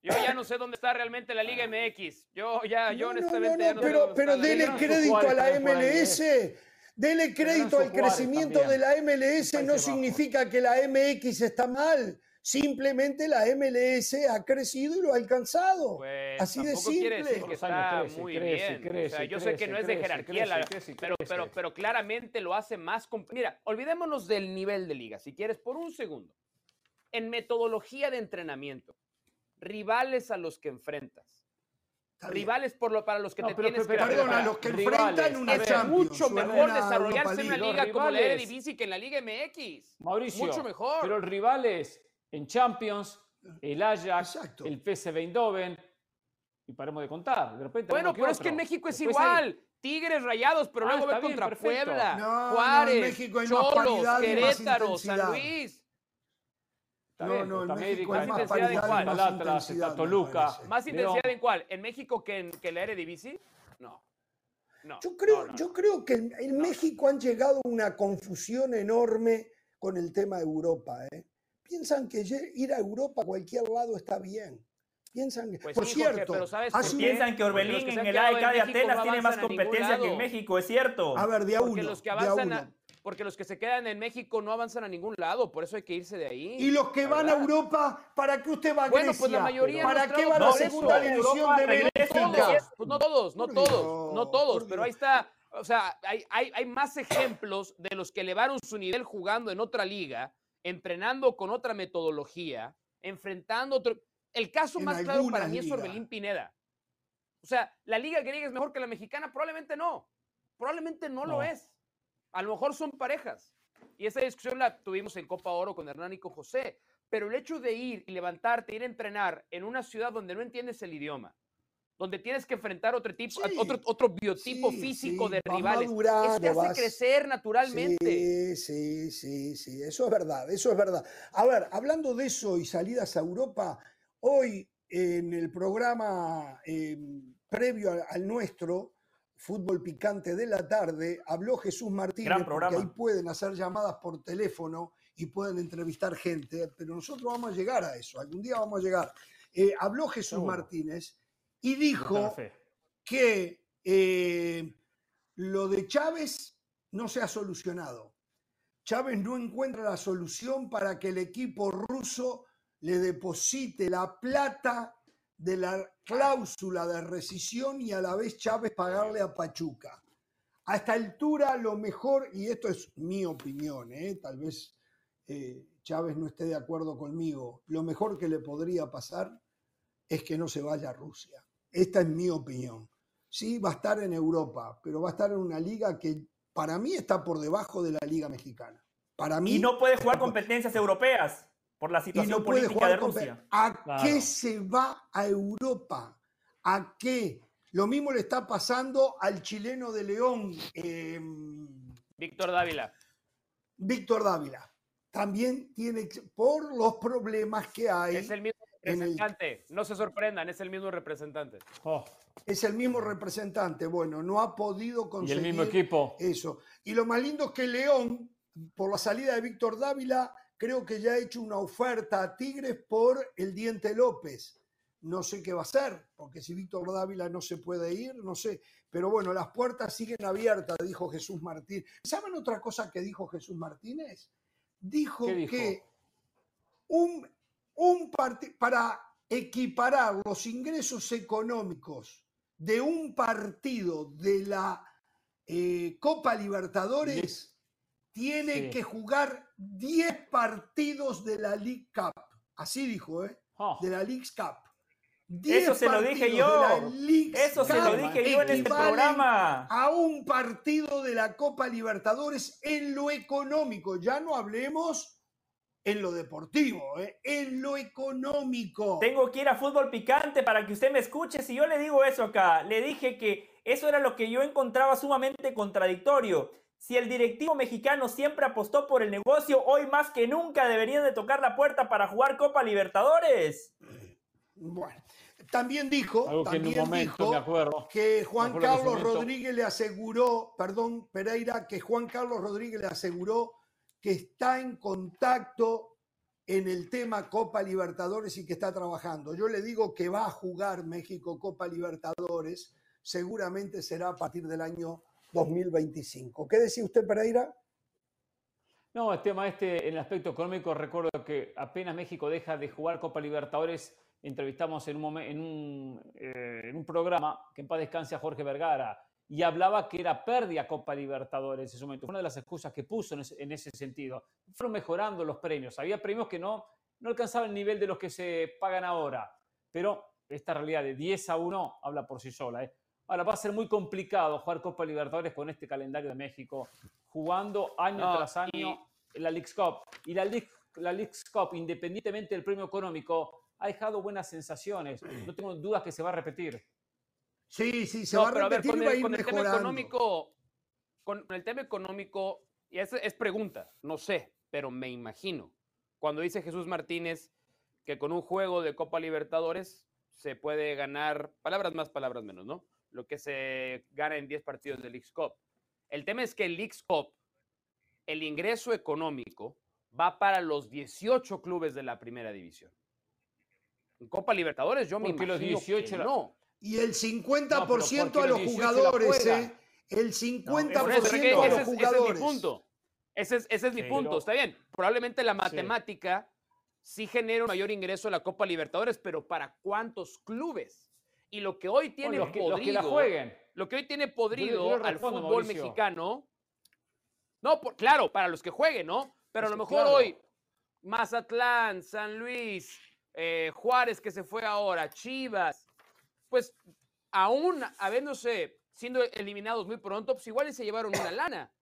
yo ya no sé dónde está realmente la Liga MX. Yo ya, yo honestamente no, pero, pero dele crédito a la MLS. Dele crédito al crecimiento de la MLS no significa que la MX está mal. Simplemente la MLS ha crecido y lo ha alcanzado. Pues, Así de simple. Quiere decir que está muy bien. yo sé que no es de jerarquía, pero, pero, pero claramente lo hace más. Mira, olvidémonos del nivel de liga, si quieres, por un segundo. En metodología de entrenamiento, rivales a los que enfrentas rivales por lo, para los que te tienes que Perdona, los que enfrentan una Es mucho mejor desarrollarse en una liga como la Eredivisie que en la Liga MX. Mauricio, mucho mejor. Pero rivales en Champions, el Ajax, el PSV Eindhoven, y paremos de contar. De repente, bueno, pero es que en México es igual. Tigres rayados, pero ah, luego ve contra Puebla, Juárez, Cholos, Querétaro, San Luis. No, no, en México más intensidad en cuál? Más intensidad, Toluca. ¿Más intensidad en cuál? ¿En México que en, que la Eredivisie? No. No, yo creo, yo creo que en, México han llegado a una confusión enorme con el tema de Europa. ¿eh? Piensan que ir a Europa a cualquier lado está bien. Piensan que, pues por cierto, piensan que Orbelín en el AEK de Atenas tiene más competencia que en México, es cierto. A ver, de a uno. Los que avanzan porque los que se quedan en México no avanzan a ningún lado, por eso hay que irse de ahí. Y los que van a Europa, ¿para qué usted va a Bueno, pues la mayoría. ¿Para qué van a la segunda división de México? Pues no todos, no todos, no todos, pero ahí está. O sea, hay, hay, hay más ejemplos de los que elevaron su nivel jugando en otra liga, entrenando con otra metodología, enfrentando otro. El caso más claro para mí es Orbelín Pineda. O sea, ¿la liga griega es mejor que la mexicana? Probablemente no. Probablemente no. lo es. A lo mejor son parejas. Y esa discusión la tuvimos en Copa Oro con Hernán y con José. Pero el hecho de ir y levantarte, ir a entrenar en una ciudad donde no entiendes el idioma, donde tienes que enfrentar otro tipo, otro, otro biotipo físico de rivales, es te hace crecer naturalmente. Sí, sí, sí, sí, eso es verdad, eso es verdad. A ver, hablando de eso y salidas a Europa, hoy en el programa em, previo al nuestro, Fútbol Picante de la tarde, habló Jesús Martínez, porque ahí pueden hacer llamadas por teléfono y pueden entrevistar gente, pero nosotros vamos a llegar a eso, algún día vamos a llegar. Eh, habló Jesús Martínez y dijo que eh, lo de Chávez no se ha solucionado. Chávez no encuentra la solución para que el equipo ruso le deposite la plata de la cláusula de rescisión y a la vez Chávez pagarle a Pachuca. A esta altura lo mejor, y esto es mi opinión, ¿eh? tal vez eh, Chávez no esté de acuerdo conmigo, lo mejor que le podría pasar es que no se vaya a Rusia. Esta es mi opinión. Sí, va a estar en Europa, pero va a estar en una liga que para mí está por debajo de la liga mexicana. Para mí, y no puede jugar competencias europeas por la situación política de Rusia. ¿A qué se va a Europa? ¿A qué? Lo mismo le está pasando al chileno de León. Em, Víctor Dávila. Víctor Dávila. También tiene, por los problemas que hay. Es el mismo representante. No se sorprendan, es el mismo representante. Oh. Es el mismo representante. Bueno, no ha podido conseguir. Y el mismo equipo. Eso. Y lo más lindo es que León, por la salida de Víctor Dávila, creo que ya ha hecho una oferta a Tigres por el Diente López. No sé qué va a hacer, porque si Víctor Dávila no se puede ir, no sé. Pero bueno, las puertas siguen abiertas, dijo Jesús Martín. ¿Saben otra cosa que dijo Jesús Martínez? Dijo, que un, un para equiparar los ingresos económicos de un partido de la eh, Copa Libertadores tiene que jugar 10 partidos de la League Cup. Así dijo, ¿eh? Oh. De la League Cup. Eso se lo dije yo. Eso se lo dije yo en este programa. A un partido de la Copa Libertadores en lo económico. Ya no hablemos en lo deportivo, ¿eh? en lo económico. Tengo que ir a fútbol picante para que usted me escuche. Si yo le digo eso acá, le dije que eso era lo que yo encontraba sumamente contradictorio. Si el directivo mexicano siempre apostó por el negocio, hoy más que nunca deberían de tocar la puerta para jugar Copa Libertadores. Bueno, también dijo, también dijo que Juan Carlos Rodríguez le aseguró, perdón, Pereira, que Juan Carlos Rodríguez le aseguró que está en contacto en el tema Copa Libertadores y que está trabajando. Yo le digo que va a jugar México Copa Libertadores, seguramente será a partir del año 2025. ¿Qué decía usted, Pereira? No, el tema este, en el aspecto económico, recuerdo que apenas México deja de jugar Copa Libertadores, entrevistamos en un, en un, eh, en un programa que en paz descanse a Jorge Vergara, y hablaba que era pérdida Copa Libertadores en ese momento. Fue una de las excusas que puso en ese, sentido. Fueron mejorando los premios. Había premios que no, no alcanzaban el nivel de los que se pagan ahora. Pero esta realidad de 10 a 1 habla por sí sola. ¿eh? Ahora va a ser muy complicado jugar Copa Libertadores con este calendario de México, jugando año tras año la League's Cup. Y la, League, la League's Cup, independientemente del premio económico, ha dejado buenas sensaciones. No tengo dudas que se va a repetir. Sí, sí, se va a repetir con, el, con el tema económico, con el tema económico, y es, es pregunta, no sé, pero me imagino. Cuando dice Jesús Martínez que con un juego de Copa Libertadores se puede ganar, palabras más, palabras menos, ¿no? Lo que se gana en 10 partidos de Leagues Cup. El tema es que el Leagues Cup, el ingreso económico va para los 18 clubes de la primera división. En Copa Libertadores yo me imagino los 18 que no. Y el 50% a los jugadores, ¿eh? El 50% a los jugadores. Ese es mi punto. Ese es, mi punto. Está bien. Probablemente la matemática sí. genera un mayor ingreso a la Copa Libertadores, pero ¿para cuántos clubes? Y lo que hoy tiene podrido. la jueguen. Lo que hoy tiene podrido al fútbol mexicano. No, claro, para los que jueguen, ¿no? Pero a lo mejor hoy Mazatlán, San Luis, eh, Juárez que se fue ahora, Chivas, pues aún habiéndose, siendo eliminados muy pronto, pues igual se llevaron una lana,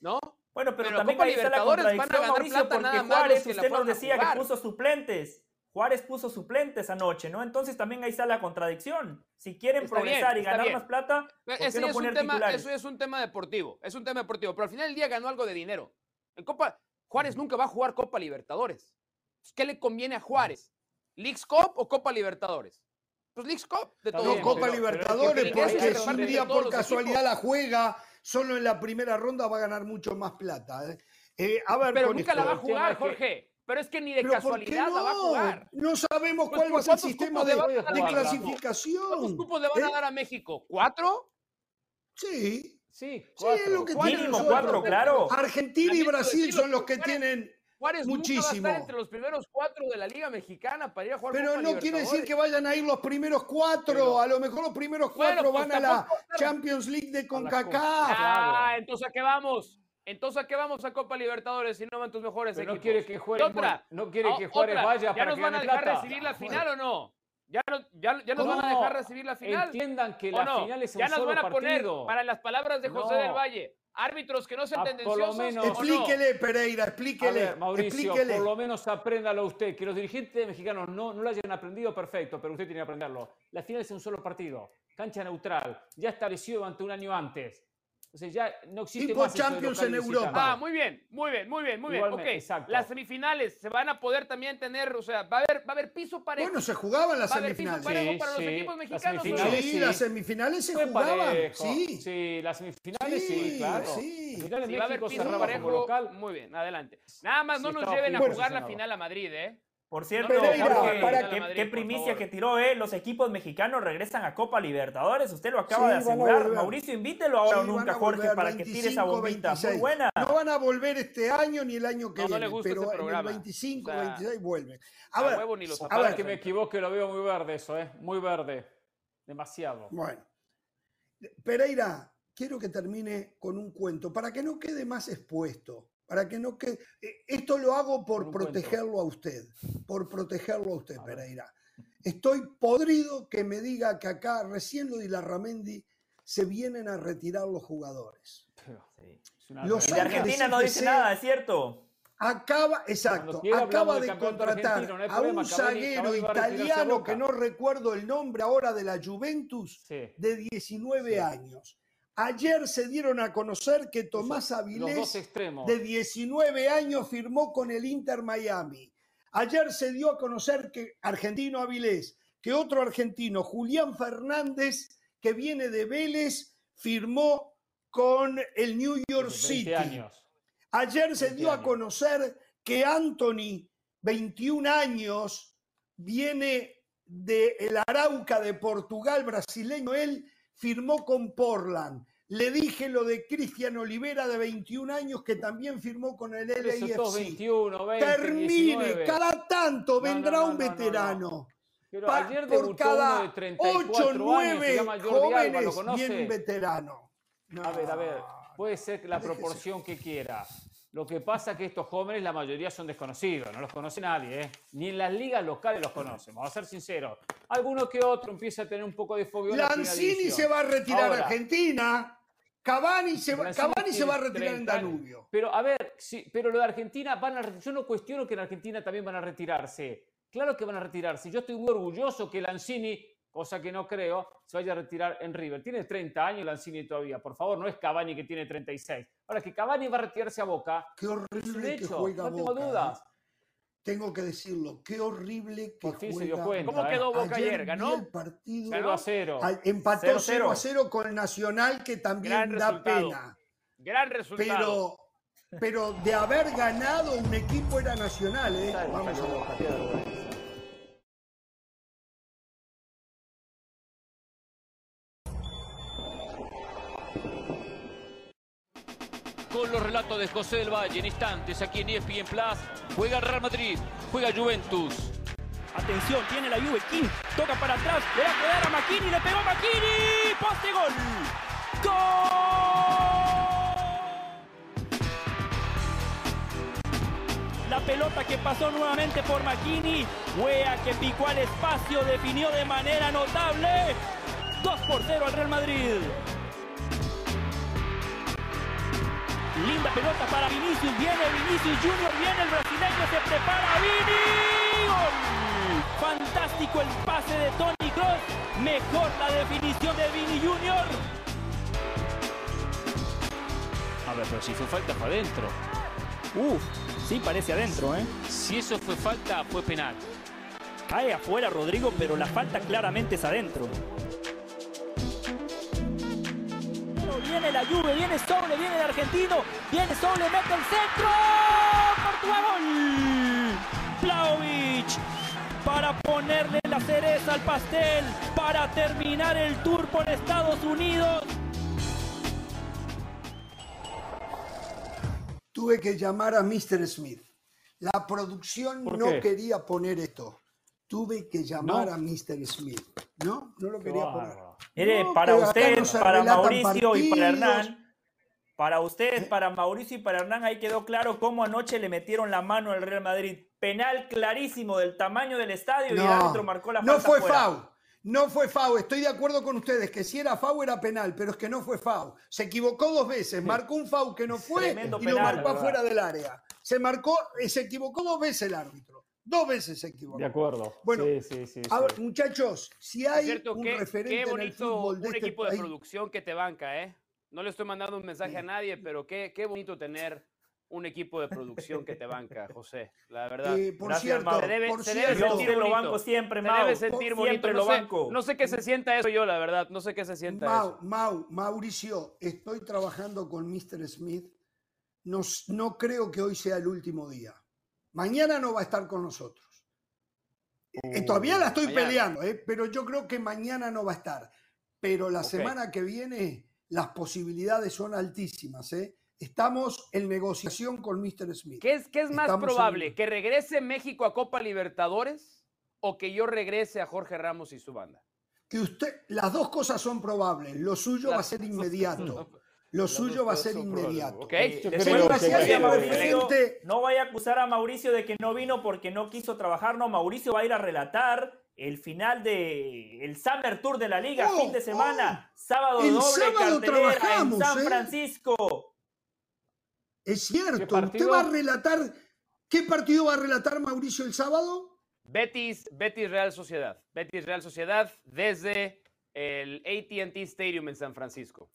¿no? Bueno, pero, también ahí está la contradicción, Mauricio, porque Juárez, usted nos decía que puso suplentes. Juárez puso suplentes anoche, ¿no? Entonces también ahí está la contradicción. Si quieren progresar y ganar más plata, ¿por qué no poner titulares? Eso es un tema deportivo, es un tema deportivo, pero al final del día ganó algo de dinero. En Copa, Juárez nunca va a jugar Copa Libertadores. ¿Qué le conviene a Juárez? ¿Leagues Cup o Copa Libertadores? Pues Leagues Cup, de todo. No, Copa Libertadores, porque si un día por casualidad la juega solo en la primera ronda va a ganar mucho más plata. ¿eh? Eh, a ver, pero nunca la va a jugar, Jorge. Pero es que ni de casualidad la va a jugar. No sabemos pues, cuál va a ser el sistema de, de clasificación. ¿Cuántos cupos le van a dar a México? ¿Cuatro? Sí. Sí, cuatro. Sí, es lo que Mínimo cuatro, claro. Argentina y Brasil son los que tienen Juárez muchísimo. Nunca va a estar entre los primeros cuatro de la Liga Mexicana para ir a jugar Pero Copa no quiere decir que vayan a ir los primeros cuatro. Pero- a lo mejor los primeros Bueno, cuatro pues van a la Champions League de CONCACAF. Ah, entonces a qué vamos. Entonces a qué vamos a Copa Libertadores si no van tus mejores Pero no equipos. quiere que ¿Qué Juárez, otra? no quiere Ah, que Juárez otra. vaya ¿Ya para nos que van a dejar plata. recibir la final o no? ¿Ya, no- ya, ya nos No, van a dejar recibir la final? Entiendan que ¿O la no? final es un ya nos solo van a poner, partido. para las palabras de José No. del Valle, árbitros que no sean Ah, por lo tendenciosos. menos- ¿o no? Explíquele, Pereira, A explíquele. ver, Mauricio, explíquele. por lo menos apréndalo usted. Que los dirigentes mexicanos no, no lo hayan aprendido, perfecto, pero usted tiene que aprenderlo. La final es un solo partido, cancha neutral, ya establecido durante un año antes. Entonces ya no existe Tipo más Champions en. Europa. Ah, muy bien, muy bien, muy bien, muy bien. Igualmente, Ok, exacto. las semifinales se van a poder también tener, o sea, va a haber, va a haber piso parejo. Bueno, se jugaban las Va a haber piso semifinales. parejo Sí, para los sí, equipos las mexicanos. ¿o semifinales, Sí, sí. las semifinales se Fue jugaban. parejo. Sí. Sí, las semifinales sí, Sí, claro. sí. Las finales Si va a haber piso parejo, local. muy bien, adelante. Nada más no nos lleven a jugar la final a Madrid, ¿eh? Por cierto, Pereira, Jorge, para- qué, Madrid, qué primicia que tiró, ¿eh? Los equipos mexicanos regresan a Copa Libertadores. Usted lo acaba Sí, de asegurar. Mauricio, invítelo ahora Sí, o nunca, Jorge, para que tire esa 25, bombita. 26. Muy buena. No van a volver este año ni el año que No, no viene, le gusta pero ese en el programa. 25, O sea, 26 vuelven. A, a ver, huevo ni los a Ahora ver, que me equivoque, lo veo muy verde eso, ¿eh? Muy verde. Demasiado. Bueno, Pereira, quiero que termine con un cuento para que no quede más expuesto. Para que no quede. eh, Esto lo hago por protegerlo a usted. Por protegerlo a usted, A. Pereira. Estoy podrido que me diga que acá, recién lo de Larramendi, se vienen a retirar los jugadores. Pero Sí. es una Los Y de. Argentina no dice nada, es cierto. Acaba, exacto, acaba de contratar no a un zaguero italiano que no recuerdo el nombre ahora de la Juventus, Sí. de 19 Sí. años. Ayer se dieron a conocer que Tomás Avilés, de 19 años, firmó con el Inter Miami. Ayer se dio a conocer que argentino Avilés, que otro argentino, Julián Fernández, que viene de Vélez, firmó con el New York 20 City. años. Ayer se 20 dio a conocer que Anthony, 21 años, viene de el Arauca de Portugal, brasileño él, firmó con Portland. Le dije lo de Cristian Olivera de 21 años que también firmó con el LAFC. 21, 20, Termine, 19. cada tanto No, vendrá no, no, un no, no, veterano. Pero Pa- ayer por cada uno de 34 8 años, se 9 llama Alba, ¿lo jóvenes viene un veterano. A ver, a ver, puede ser la proporción que quiera. Lo que pasa es que estos jóvenes, la mayoría son desconocidos, no los conoce nadie, ¿eh? ni en las ligas locales los conocen, vamos a ser sinceros. Alguno que otro empieza a tener un poco de fogueo. la Lanzini se va a retirar a Argentina. Cavani se, va, Cavani se va a retirar en 30 años. Danubio. Pero a ver, sí, pero lo de Argentina van a, yo no cuestiono que en Argentina también van a retirarse. Claro que van a retirarse. Yo estoy muy orgulloso que Lanzini, cosa que no creo, se vaya a retirar en River. Tiene 30 años Lanzini todavía. Por favor, no es Cavani que tiene 36. Ahora que Cavani va a retirarse a Boca, Qué horrible que hecho, juega no tengo Boca. dudas. ¿eh? Tengo que decirlo, qué horrible que se juega dio cuenta, ¿Cómo ¿eh? quedó Boca ayer? vi ¿Ganó? el partido, 0 a 0. al- empató 0 0-0. a 0 con el Nacional, que también Gran da resultado. pena. Gran resultado. Pero, pero de haber ganado un equipo era Nacional, ¿eh? Vamos a Boca. De José del Valle en instantes aquí en ESPN Plus. Juega Real Madrid, juega Juventus. Atención, tiene la Juve, King, toca para atrás, le va a quedar a Makini, le pegó Makini, poste gol. ¡Gol! La pelota que pasó nuevamente por Makini, Wea que picó al espacio, definió de manera notable. 2 por 0 al Real Madrid. Linda pelota para Vinicius, viene Vinicius Junior, viene el brasileño, se prepara Vini, gol. Fantástico el pase de Tony Kroos, mejor la definición de Vini Junior. A ver, pero si fue falta fue adentro. Uf, sí parece adentro, ¿eh? Si eso fue falta, fue penal. Cae afuera Rodrigo, pero la falta claramente es adentro. viene la Juve, viene Soble, viene el argentino, viene Soble, mete el centro, Portugal, gol. Para ponerle la cereza al pastel, para terminar el tour por Estados Unidos. Tuve que llamar a Mr. Smith. La producción no quería poner esto. Tuve que llamar a Mr. Smith. No, no lo quería poner. Mire, para usted, para Mauricio y para Hernán, para usted, ¿Eh? para Mauricio y para Hernán, ahí quedó claro cómo anoche le metieron la mano al Real Madrid. Penal clarísimo del tamaño del estadio y el árbitro marcó la No fue FAU. No fue FAU. Estoy de acuerdo con ustedes que si era FAU era penal, pero es que no fue FAU. Se equivocó dos veces. Marcó un FAU que no fue y lo marcó afuera del área. Se marcó, eh, se equivocó dos veces el árbitro. Dos veces se equivocó. De acuerdo. Bueno, sí, sí, a ver, muchachos, si hay un referente bonito, en el fútbol de un este equipo de producción que te banca, ¿eh? No le estoy mandando un mensaje a nadie, pero qué, qué bonito tener un equipo de producción que te banca, José. La verdad. Eh, por cierto, se debe, por se debe sentir lo banco siempre, Mau. Se debe sentir bonito. lo no, banco. Sé, no sé qué se sienta eso yo, la verdad. No sé qué se sienta Mau, eso. Mau, Mauricio, estoy trabajando con Mr. Smith. No, no creo que hoy sea el último día. Mañana no va a estar con nosotros. Eh, todavía la estoy peleando, eh, pero yo creo que mañana no va a estar. Pero la semana que viene las posibilidades son altísimas. ¿eh? Estamos en negociación con Mr. Smith. ¿Qué es, qué es más probable? ¿Que regrese México a Copa Libertadores o que yo regrese a Jorge Ramos y su banda? Que usted, las dos cosas son probables. Lo suyo va a ser inmediato. Lo suyo va a ser inmediato. Okay. no vaya a acusar a Mauricio de que no vino porque no quiso trabajar. No, Mauricio va a ir a relatar el final de el Summer Tour de la Liga, fin de oh, semana, oh. sábado el doble sábado cartelera en San ¿eh? Francisco. Es cierto, usted va a relatar ¿qué partido va a relatar Mauricio el sábado? Betis, Betis Real Sociedad. Betis Real Sociedad desde el AT&T Stadium en San Francisco.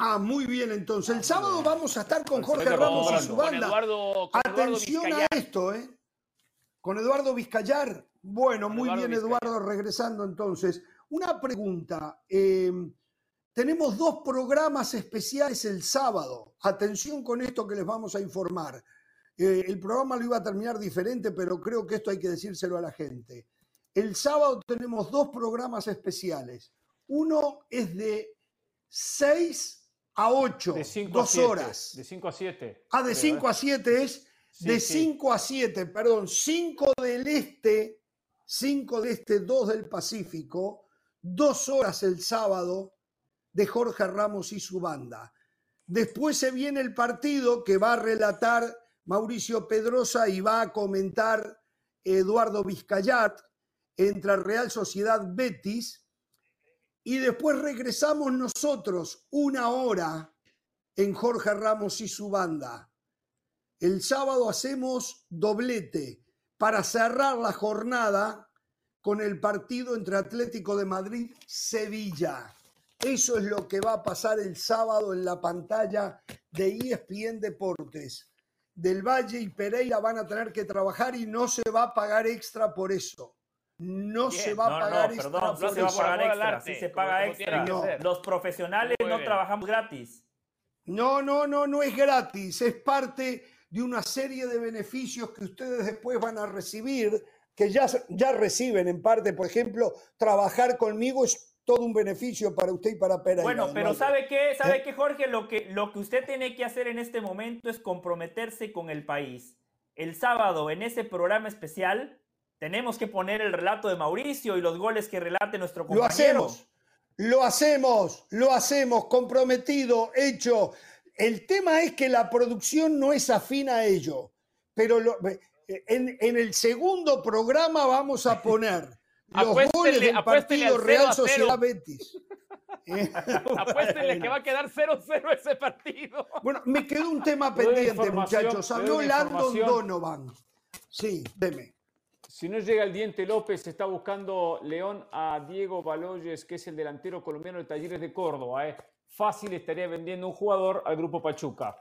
Ah, muy bien, entonces. El sábado vamos a estar con Jorge Ramos y su banda. Eduardo, Atención a esto, ¿eh? Con Eduardo Vizcayar. Bueno, muy bien, Eduardo, regresando entonces. Una pregunta. Eh, tenemos dos programas especiales el sábado. Atención con esto que les vamos a informar. Eh, el programa lo iba a terminar diferente, pero creo que esto hay que decírselo a la gente. El sábado tenemos dos programas especiales. Uno es de 6 a 8, de dos horas. De 5 a 7. Ah, de 5 ¿eh? a 7 es de 5 a 7, perdón, 5 del este 5 de este, 2 del Pacífico, dos horas el sábado de Jorge Ramos y su banda. Después se viene el partido que va a relatar Mauricio Pedrosa y va a comentar Eduardo Vizcayat entre Real Sociedad Betis. Y después regresamos nosotros una hora en Jorge Ramos y su banda. El sábado hacemos doblete para cerrar la jornada con el partido entre Atlético de Madrid Sevilla. Eso es lo que va a pasar el sábado en la pantalla de ESPN Deportes. Del Valle y Pereira van a tener que trabajar y no se va a pagar extra por eso. No se va a pagar extra. Perdón, no se va a pagar extra. Sí se paga extra. Los profesionales no trabajamos gratis. No, no, no, no es gratis. Es parte de una serie de beneficios que ustedes después van a recibir, que ya, ya reciben en parte, por ejemplo, trabajar conmigo es todo un beneficio para usted y para Pera. Bueno, pero ¿sabe qué? ¿Sabe ¿Eh? qué, Jorge? Lo que, lo que usted tiene que hacer en este momento es comprometerse con el país. El sábado, en ese programa especial, tenemos que poner el relato de Mauricio y los goles que relate nuestro compañero. Lo hacemos, lo hacemos, lo hacemos, comprometido, hecho. El tema es que la producción no es afín a ello, pero en, el segundo programa vamos a poner los goles del partido Real Sociedad Betis. Apuéstenle que va a quedar 0-0 ese partido. Bueno, me quedó un tema pendiente, muchachos. Habló Landon Donovan. Sí, deme. Si no llega el Diente López, está buscando León a Diego Baloyes, que es el delantero colombiano de Talleres de Córdoba. ¿eh? fácil estaría vendiendo un jugador al grupo Pachuca.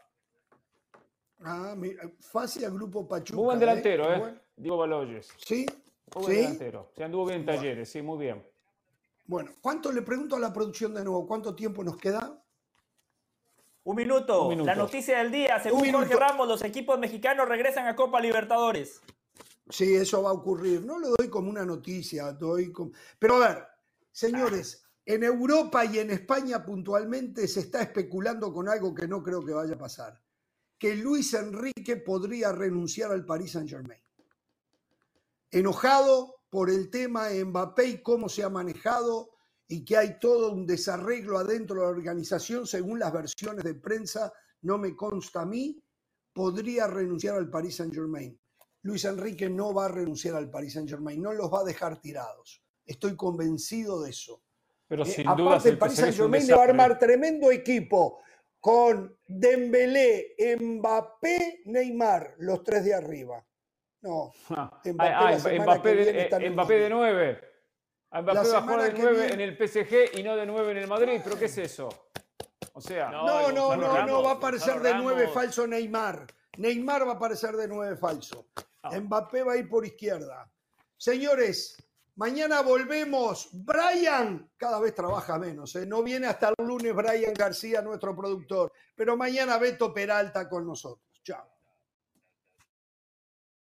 Ah, fácil al grupo Pachuca. Muy buen delantero, ¿eh? ¿eh? Diego Baloyes. Sí. Muy buen delantero. Se anduvo bien en talleres, sí, muy bien. Bueno, ¿cuánto le pregunto a la producción de nuevo? ¿Cuánto tiempo nos queda? Un minuto. La noticia del día. Según Jorge Ramos, los equipos mexicanos regresan a Copa Libertadores. Sí, eso va a ocurrir. No lo doy como una noticia, doy como... Pero a ver, señores, en Europa y en España puntualmente se está especulando con algo que no creo que vaya a pasar. que Luis Enrique podría renunciar al Paris Saint-Germain. Enojado por el tema Mbappé y cómo se ha manejado y que hay todo un desarreglo adentro de la organización según las versiones de prensa, no me consta a mí, podría renunciar al Paris Saint-Germain. Luis Enrique no va a renunciar al Paris Saint-Germain, no los va a dejar tirados. Estoy convencido de eso. Pero eh, sin duda el Paris Saint-Germain le va a armar tremendo equipo con Dembélé, Mbappé, Neymar, los tres de arriba. No, ah, Mbappé, de, nueve. Mbappé va a jugar de nueve en el PSG y no de nueve en el Madrid. ¿Pero qué es eso? O sea, no, no, no, no, va a aparecer de nueve falso Neymar. Neymar va a aparecer de nueve falso. Ah. Mbappé va a ir por izquierda. Señores, mañana volvemos. Brian cada vez trabaja menos. ¿eh? No viene hasta el lunes Brian García, nuestro productor. Pero mañana Beto Peralta con nosotros. Chao.